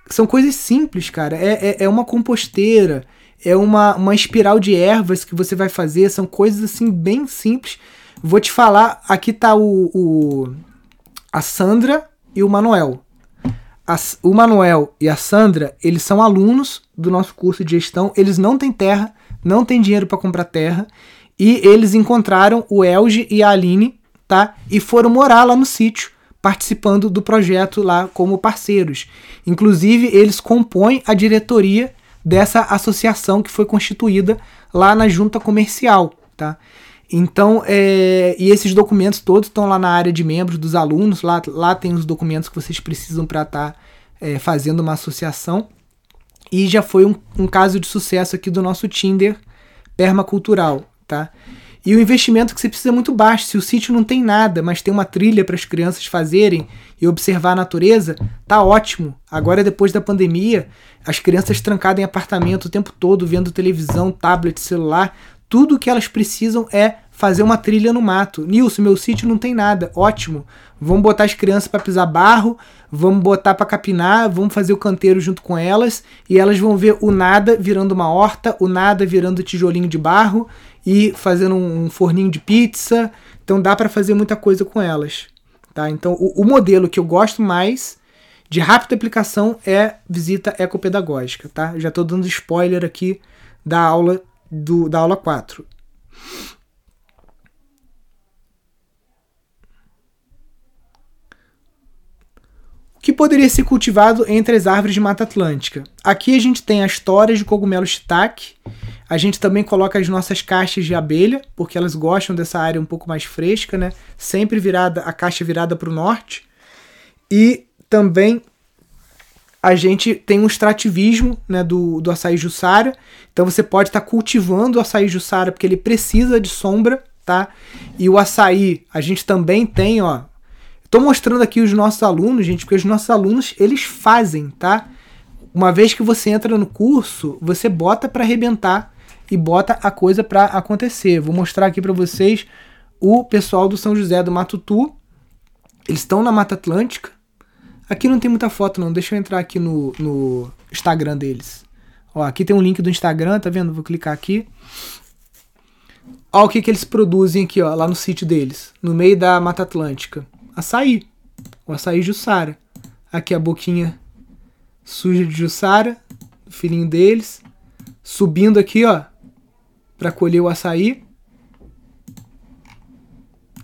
A: são coisas simples, cara. É, é, é, uma composteira, é uma, uma espiral de ervas que você vai fazer. São coisas assim bem simples. Vou te falar, aqui tá o, o a Sandra e o Manuel. O Manuel e a Sandra, eles são alunos do nosso curso de gestão, eles não têm terra, não têm dinheiro para comprar terra, e eles encontraram o Elge e a Aline, tá? E foram morar lá no sítio, participando do projeto lá como parceiros. Inclusive, eles compõem a diretoria dessa associação que foi constituída lá na junta comercial, tá? Então, é, e esses documentos todos estão lá na área de membros dos alunos, lá, lá tem os documentos que vocês precisam para estar tá, é, fazendo uma associação. E já foi um, um caso de sucesso aqui do nosso Tinder permacultural, tá? E o investimento que você precisa é muito baixo. Se o sítio não tem nada, mas tem uma trilha para as crianças fazerem e observar a natureza, tá ótimo. Agora, depois da pandemia, as crianças trancadas em apartamento o tempo todo, vendo televisão, tablet, celular, tudo que elas precisam é fazer uma trilha no mato. Nilson, meu sítio não tem nada. Ótimo. Vamos botar as crianças para pisar barro, vamos botar para capinar, vamos fazer o canteiro junto com elas e elas vão ver o nada virando uma horta, o nada virando tijolinho de barro e fazendo um forninho de pizza. Então dá para fazer muita coisa com elas. Tá? Então o, o modelo que eu gosto mais de rápida aplicação é visita ecopedagógica, tá? Já estou dando spoiler aqui da aula do, da aula 4. O que poderia ser cultivado entre as árvores de Mata Atlântica? Aqui a gente tem as toras de cogumelo shiitake, a gente também coloca as nossas caixas de abelha, porque elas gostam dessa área um pouco mais fresca, né? Sempre virada, a caixa virada para o norte. E também a gente tem um extrativismo né, do, do açaí Jussara. Então você pode estar tá cultivando o açaí Jussara porque ele precisa de sombra, tá? E o açaí, a gente também tem, ó. Estou mostrando aqui os nossos alunos, gente, porque os nossos alunos, eles fazem, tá? Uma vez que você entra no curso, você bota para arrebentar e bota a coisa para acontecer. Vou mostrar aqui para vocês o pessoal do São José do Matutu. Eles estão na Mata Atlântica, Aqui não tem muita foto não, deixa eu entrar aqui no, no Instagram deles. Ó, aqui tem um link do Instagram, tá vendo? Vou clicar aqui. Ó o que, que eles produzem aqui, ó, lá no sítio deles, no meio da Mata Atlântica. Açaí. O açaí Jussara. Aqui a boquinha suja de Jussara, filhinho deles. Subindo aqui, ó, para colher o açaí.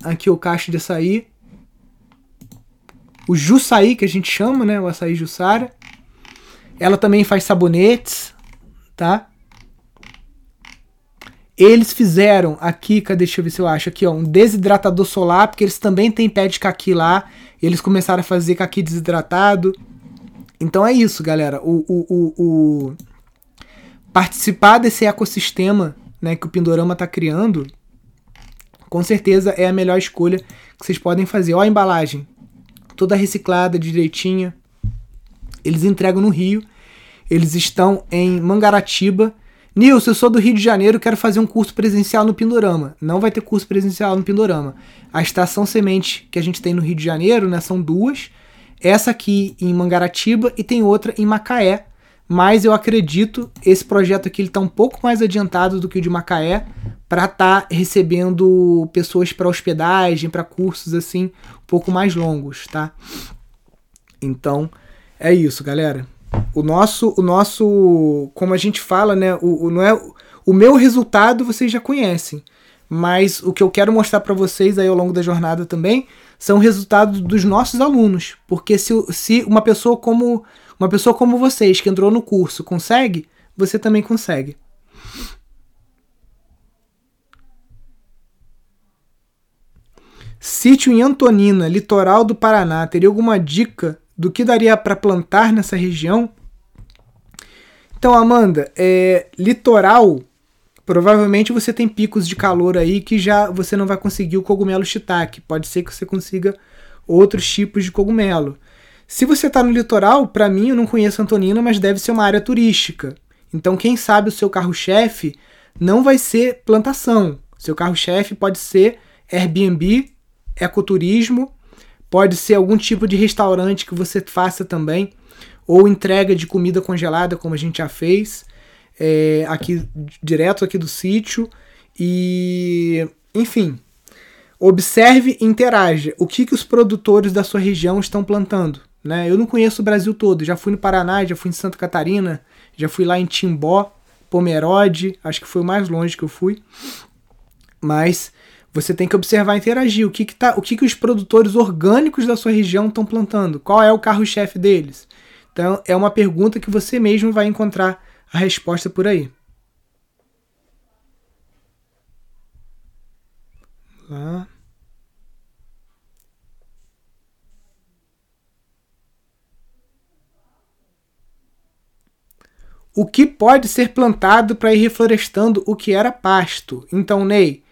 A: Aqui o cacho de açaí o Jussaí, que a gente chama, né? O açaí Jussara. Ela também faz sabonetes, tá? Eles fizeram aqui, cadê, deixa eu ver se eu acho, aqui ó, um desidratador solar, porque eles também têm pé de caqui lá, eles começaram a fazer caqui desidratado. Então é isso, galera. O, o, o, o... Participar desse ecossistema né, que o Pindorama está criando, com certeza é a melhor escolha que vocês podem fazer. Ó a embalagem, toda reciclada direitinha. Eles entregam no Rio. Eles estão em Mangaratiba. Nilson, eu sou do Rio de Janeiro, quero fazer um curso presencial no Pindorama. Não vai ter curso presencial no Pindorama. A estação semente que a gente tem no Rio de Janeiro, né, são duas. Essa aqui em Mangaratiba e tem outra em Macaé, mas eu acredito esse projeto aqui está um pouco mais adiantado do que o de Macaé para estar tá recebendo pessoas para hospedagem, para cursos assim um pouco mais longos, tá? Então é isso, galera. O nosso, o nosso, como a gente fala, né? O, o não é o meu resultado vocês já conhecem, mas o que eu quero mostrar para vocês aí ao longo da jornada também são resultados dos nossos alunos, porque se, se uma pessoa como uma pessoa como vocês, que entrou no curso, consegue, você também consegue. Sítio em Antonina, litoral do Paraná, teria alguma dica do que daria para plantar nessa região? Então, Amanda, é, litoral, provavelmente você tem picos de calor aí que já você não vai conseguir o cogumelo shiitake. Pode ser que você consiga outros tipos de cogumelo. Se você está no litoral, para mim, eu não conheço Antonina, mas deve ser uma área turística. Então, quem sabe o seu carro-chefe não vai ser plantação. Seu carro-chefe pode ser Airbnb, ecoturismo, pode ser algum tipo de restaurante que você faça também, ou entrega de comida congelada, como a gente já fez, é, aqui direto aqui do sítio. E, enfim, Observe e interaja. O que, que os produtores da sua região estão plantando? Né? Eu não conheço o Brasil todo. Já fui no Paraná, já fui em Santa Catarina, já fui lá em Timbó, Pomerode, acho que foi o mais longe que eu fui. Mas você tem que observar e interagir. O que, que, tá, o que, que os produtores orgânicos da sua região estão plantando? Qual é o carro-chefe deles? Então, é uma pergunta que você mesmo vai encontrar a resposta por aí. Lá. O que pode ser plantado para ir reflorestando o que era pasto? Então, Ney,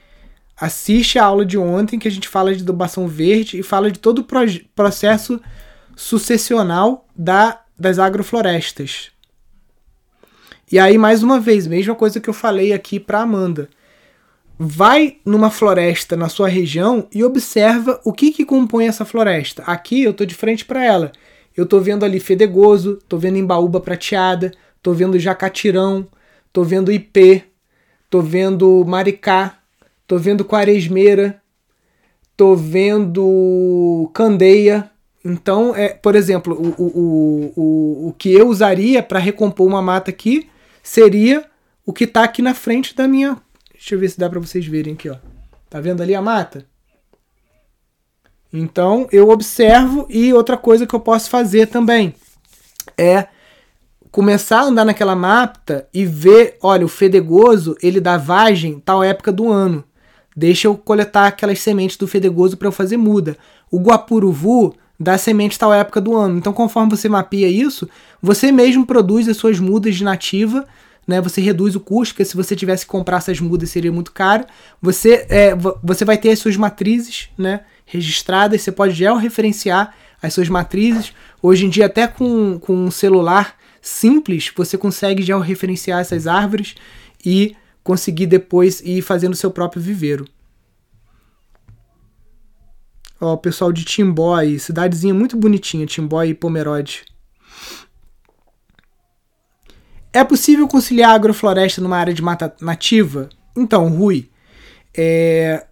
A: assiste a aula de ontem que a gente fala de adubação verde e fala de todo o processo sucessional da, das agroflorestas. E aí, mais uma vez, mesma coisa que eu falei aqui para Amanda. Vai numa floresta na sua região e observa o que, que compõe essa floresta. Aqui eu tô de frente para ela. Eu tô vendo ali fedegoso, tô vendo embaúba prateada, tô vendo jacatirão, tô vendo ipê, tô vendo maricá, tô vendo quaresmeira, tô vendo candeia. Então, é, por exemplo, o, o, o, o que eu usaria para recompor uma mata aqui seria o que está aqui na frente da minha. Deixa eu ver se dá para vocês verem aqui, ó. Tá vendo ali a mata? Então eu observo e outra coisa que eu posso fazer também é começar a andar naquela mata e ver, olha, o fedegoso, ele dá vagem tal época do ano. Deixa eu coletar aquelas sementes do fedegoso para eu fazer muda. O guapuruvu dá semente tal época do ano. Então, conforme você mapeia isso, você mesmo produz as suas mudas de nativa, né? Você reduz o custo, porque se você tivesse que comprar essas mudas seria muito caro. Você, é, você vai ter as suas matrizes, né? Registradas, você pode georreferenciar as suas matrizes. Hoje em dia, até com, com um celular, simples, você consegue já referenciar essas árvores e conseguir depois ir fazendo seu próprio viveiro. Ó, o pessoal de Timbó aí, cidadezinha muito bonitinha, Timbó e Pomerode. É possível conciliar agrofloresta numa área de mata nativa? Então, Rui, é,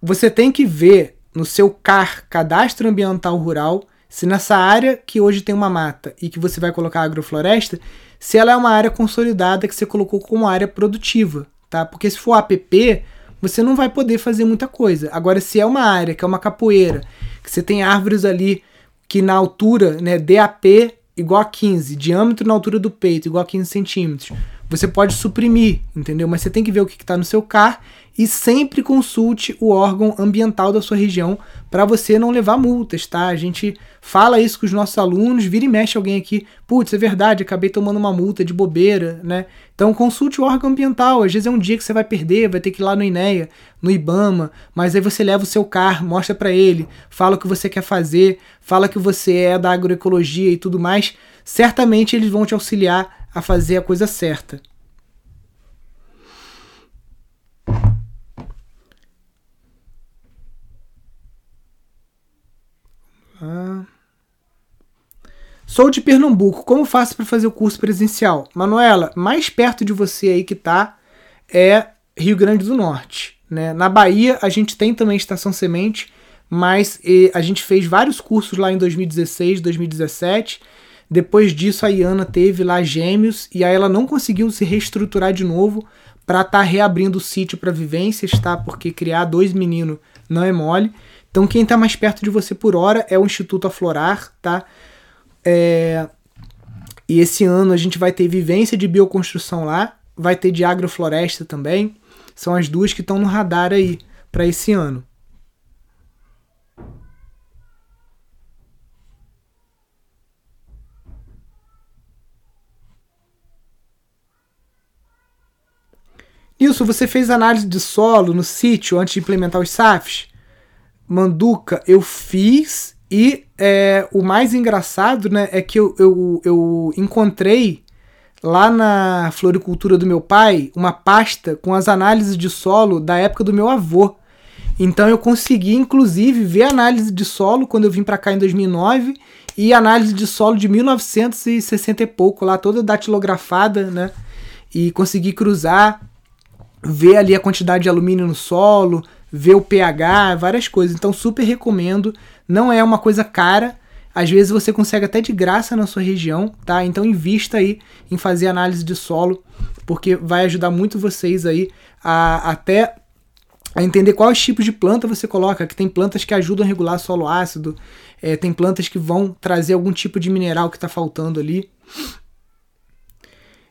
A: você tem que ver no seu CAR, Cadastro Ambiental Rural, se nessa área que hoje tem uma mata e que você vai colocar agrofloresta, se ela é uma área consolidada que você colocou como área produtiva, tá? Porque se for APP, você não vai poder fazer muita coisa. Agora, se é uma área que é uma capoeira, que você tem árvores ali que na altura, né, DAP igual a 15, diâmetro na altura do peito igual a 15 centímetros, você pode suprimir, entendeu? Mas você tem que ver o que está no seu CAR e sempre consulte o órgão ambiental da sua região para você não levar multas, tá? A gente fala isso com os nossos alunos, vira e mexe alguém aqui, putz, é verdade, acabei tomando uma multa de bobeira, né? Então consulte o órgão ambiental, às vezes é um dia que você vai perder, vai ter que ir lá no INEA, no IBAMA, mas aí você leva o seu CAR, mostra para ele, fala o que você quer fazer, fala que você é da agroecologia e tudo mais, certamente eles vão te auxiliar a fazer a coisa certa. Ah. Sou de Pernambuco. Como faço para fazer o curso presencial? Manuela, mais perto de você aí que tá é Rio Grande do Norte. Né? Na Bahia a gente tem também Estação Semente, mas a gente fez vários cursos lá em 2016, 2017 depois disso, a Iana teve lá gêmeos e aí ela não conseguiu se reestruturar de novo para estar tá reabrindo o sítio para vivências, tá? Porque criar dois meninos não é mole. Então, quem está mais perto de você por hora é o Instituto Aflorar, tá? É... E esse ano a gente vai ter vivência de bioconstrução lá, vai ter de agrofloresta também. São as duas que estão no radar aí para esse ano. Isso, você fez análise de solo no sítio antes de implementar os SAFs? Manduca, eu fiz e é, o mais engraçado né, é que eu, eu, eu encontrei lá na floricultura do meu pai uma pasta com as análises de solo da época do meu avô. Então eu consegui, inclusive, ver análise de solo quando eu vim para cá em 2009 e análise de solo de 1960 e pouco, lá toda datilografada, né? E consegui cruzar ver ali a quantidade de alumínio no solo, ver o pH, várias coisas. Então, super recomendo. Não é uma coisa cara. Às vezes você consegue até de graça na sua região, tá? Então invista aí em fazer análise de solo, porque vai ajudar muito vocês aí a até a entender quais tipos de planta você coloca, que tem plantas que ajudam a regular solo ácido, é, tem plantas que vão trazer algum tipo de mineral que está faltando ali.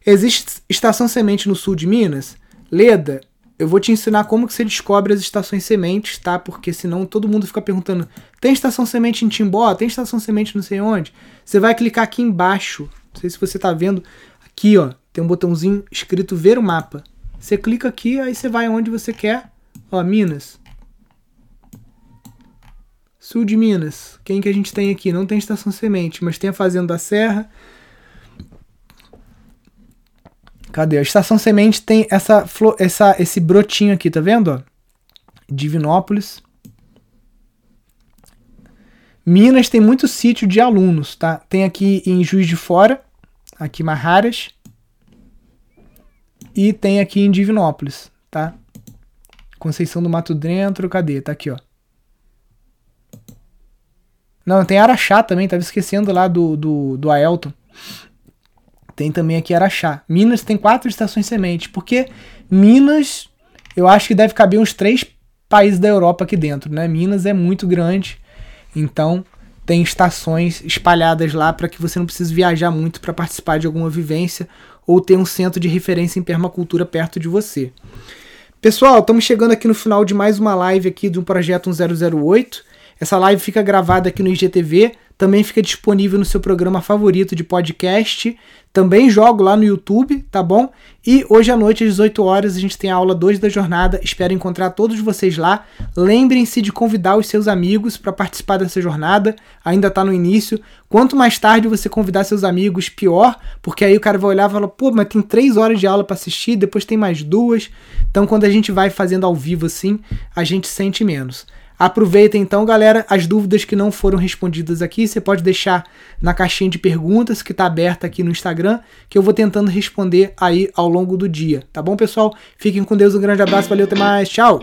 A: Existe estação semente no sul de Minas? Leda, eu vou te ensinar como que você descobre as estações sementes, tá? Porque senão todo mundo fica perguntando: tem estação semente em Timbó? Tem estação semente não sei onde? Você vai clicar aqui embaixo. Não sei se você está vendo. Aqui, ó, tem um botãozinho escrito ver o mapa. Você clica aqui, aí você vai onde você quer. Ó, Minas. Sul de Minas. Quem que a gente tem aqui? Não tem estação semente, mas tem a Fazenda da Serra, Cadê? A estação semente tem essa, essa, esse brotinho aqui, tá vendo? Divinópolis. Minas tem muito sítio de alunos, tá? Tem aqui em Juiz de Fora, aqui Marraras. E tem aqui em Divinópolis, tá? Conceição do Mato Dentro, cadê? Tá aqui, ó. Não, tem Araxá também, tava esquecendo lá do, do, do Aelton. Tem também aqui Araxá. Minas tem quatro estações semente, porque Minas, eu acho que deve caber uns três países da Europa aqui dentro, né? Minas é muito grande, então tem estações espalhadas lá para que você não precise viajar muito para participar de alguma vivência ou ter um centro de referência em permacultura perto de você. Pessoal, estamos chegando aqui no final de mais uma live aqui do projeto 1008. Essa live fica gravada aqui no IGTV, também fica disponível no seu programa favorito de podcast. Também jogo lá no YouTube, tá bom? E hoje à noite, às 18 horas, a gente tem a aula 2 da jornada. Espero encontrar todos vocês lá. Lembrem-se de convidar os seus amigos para participar dessa jornada. Ainda está no início. Quanto mais tarde você convidar seus amigos, pior, porque aí o cara vai olhar e falar: pô, mas tem três horas de aula para assistir, depois tem mais duas. Então, quando a gente vai fazendo ao vivo assim, a gente sente menos. Aproveita então, galera, as dúvidas que não foram respondidas aqui, você pode deixar na caixinha de perguntas que está aberta aqui no Instagram, que eu vou tentando responder aí ao longo do dia, tá bom, pessoal? Fiquem com Deus, um grande abraço, valeu, até mais, tchau!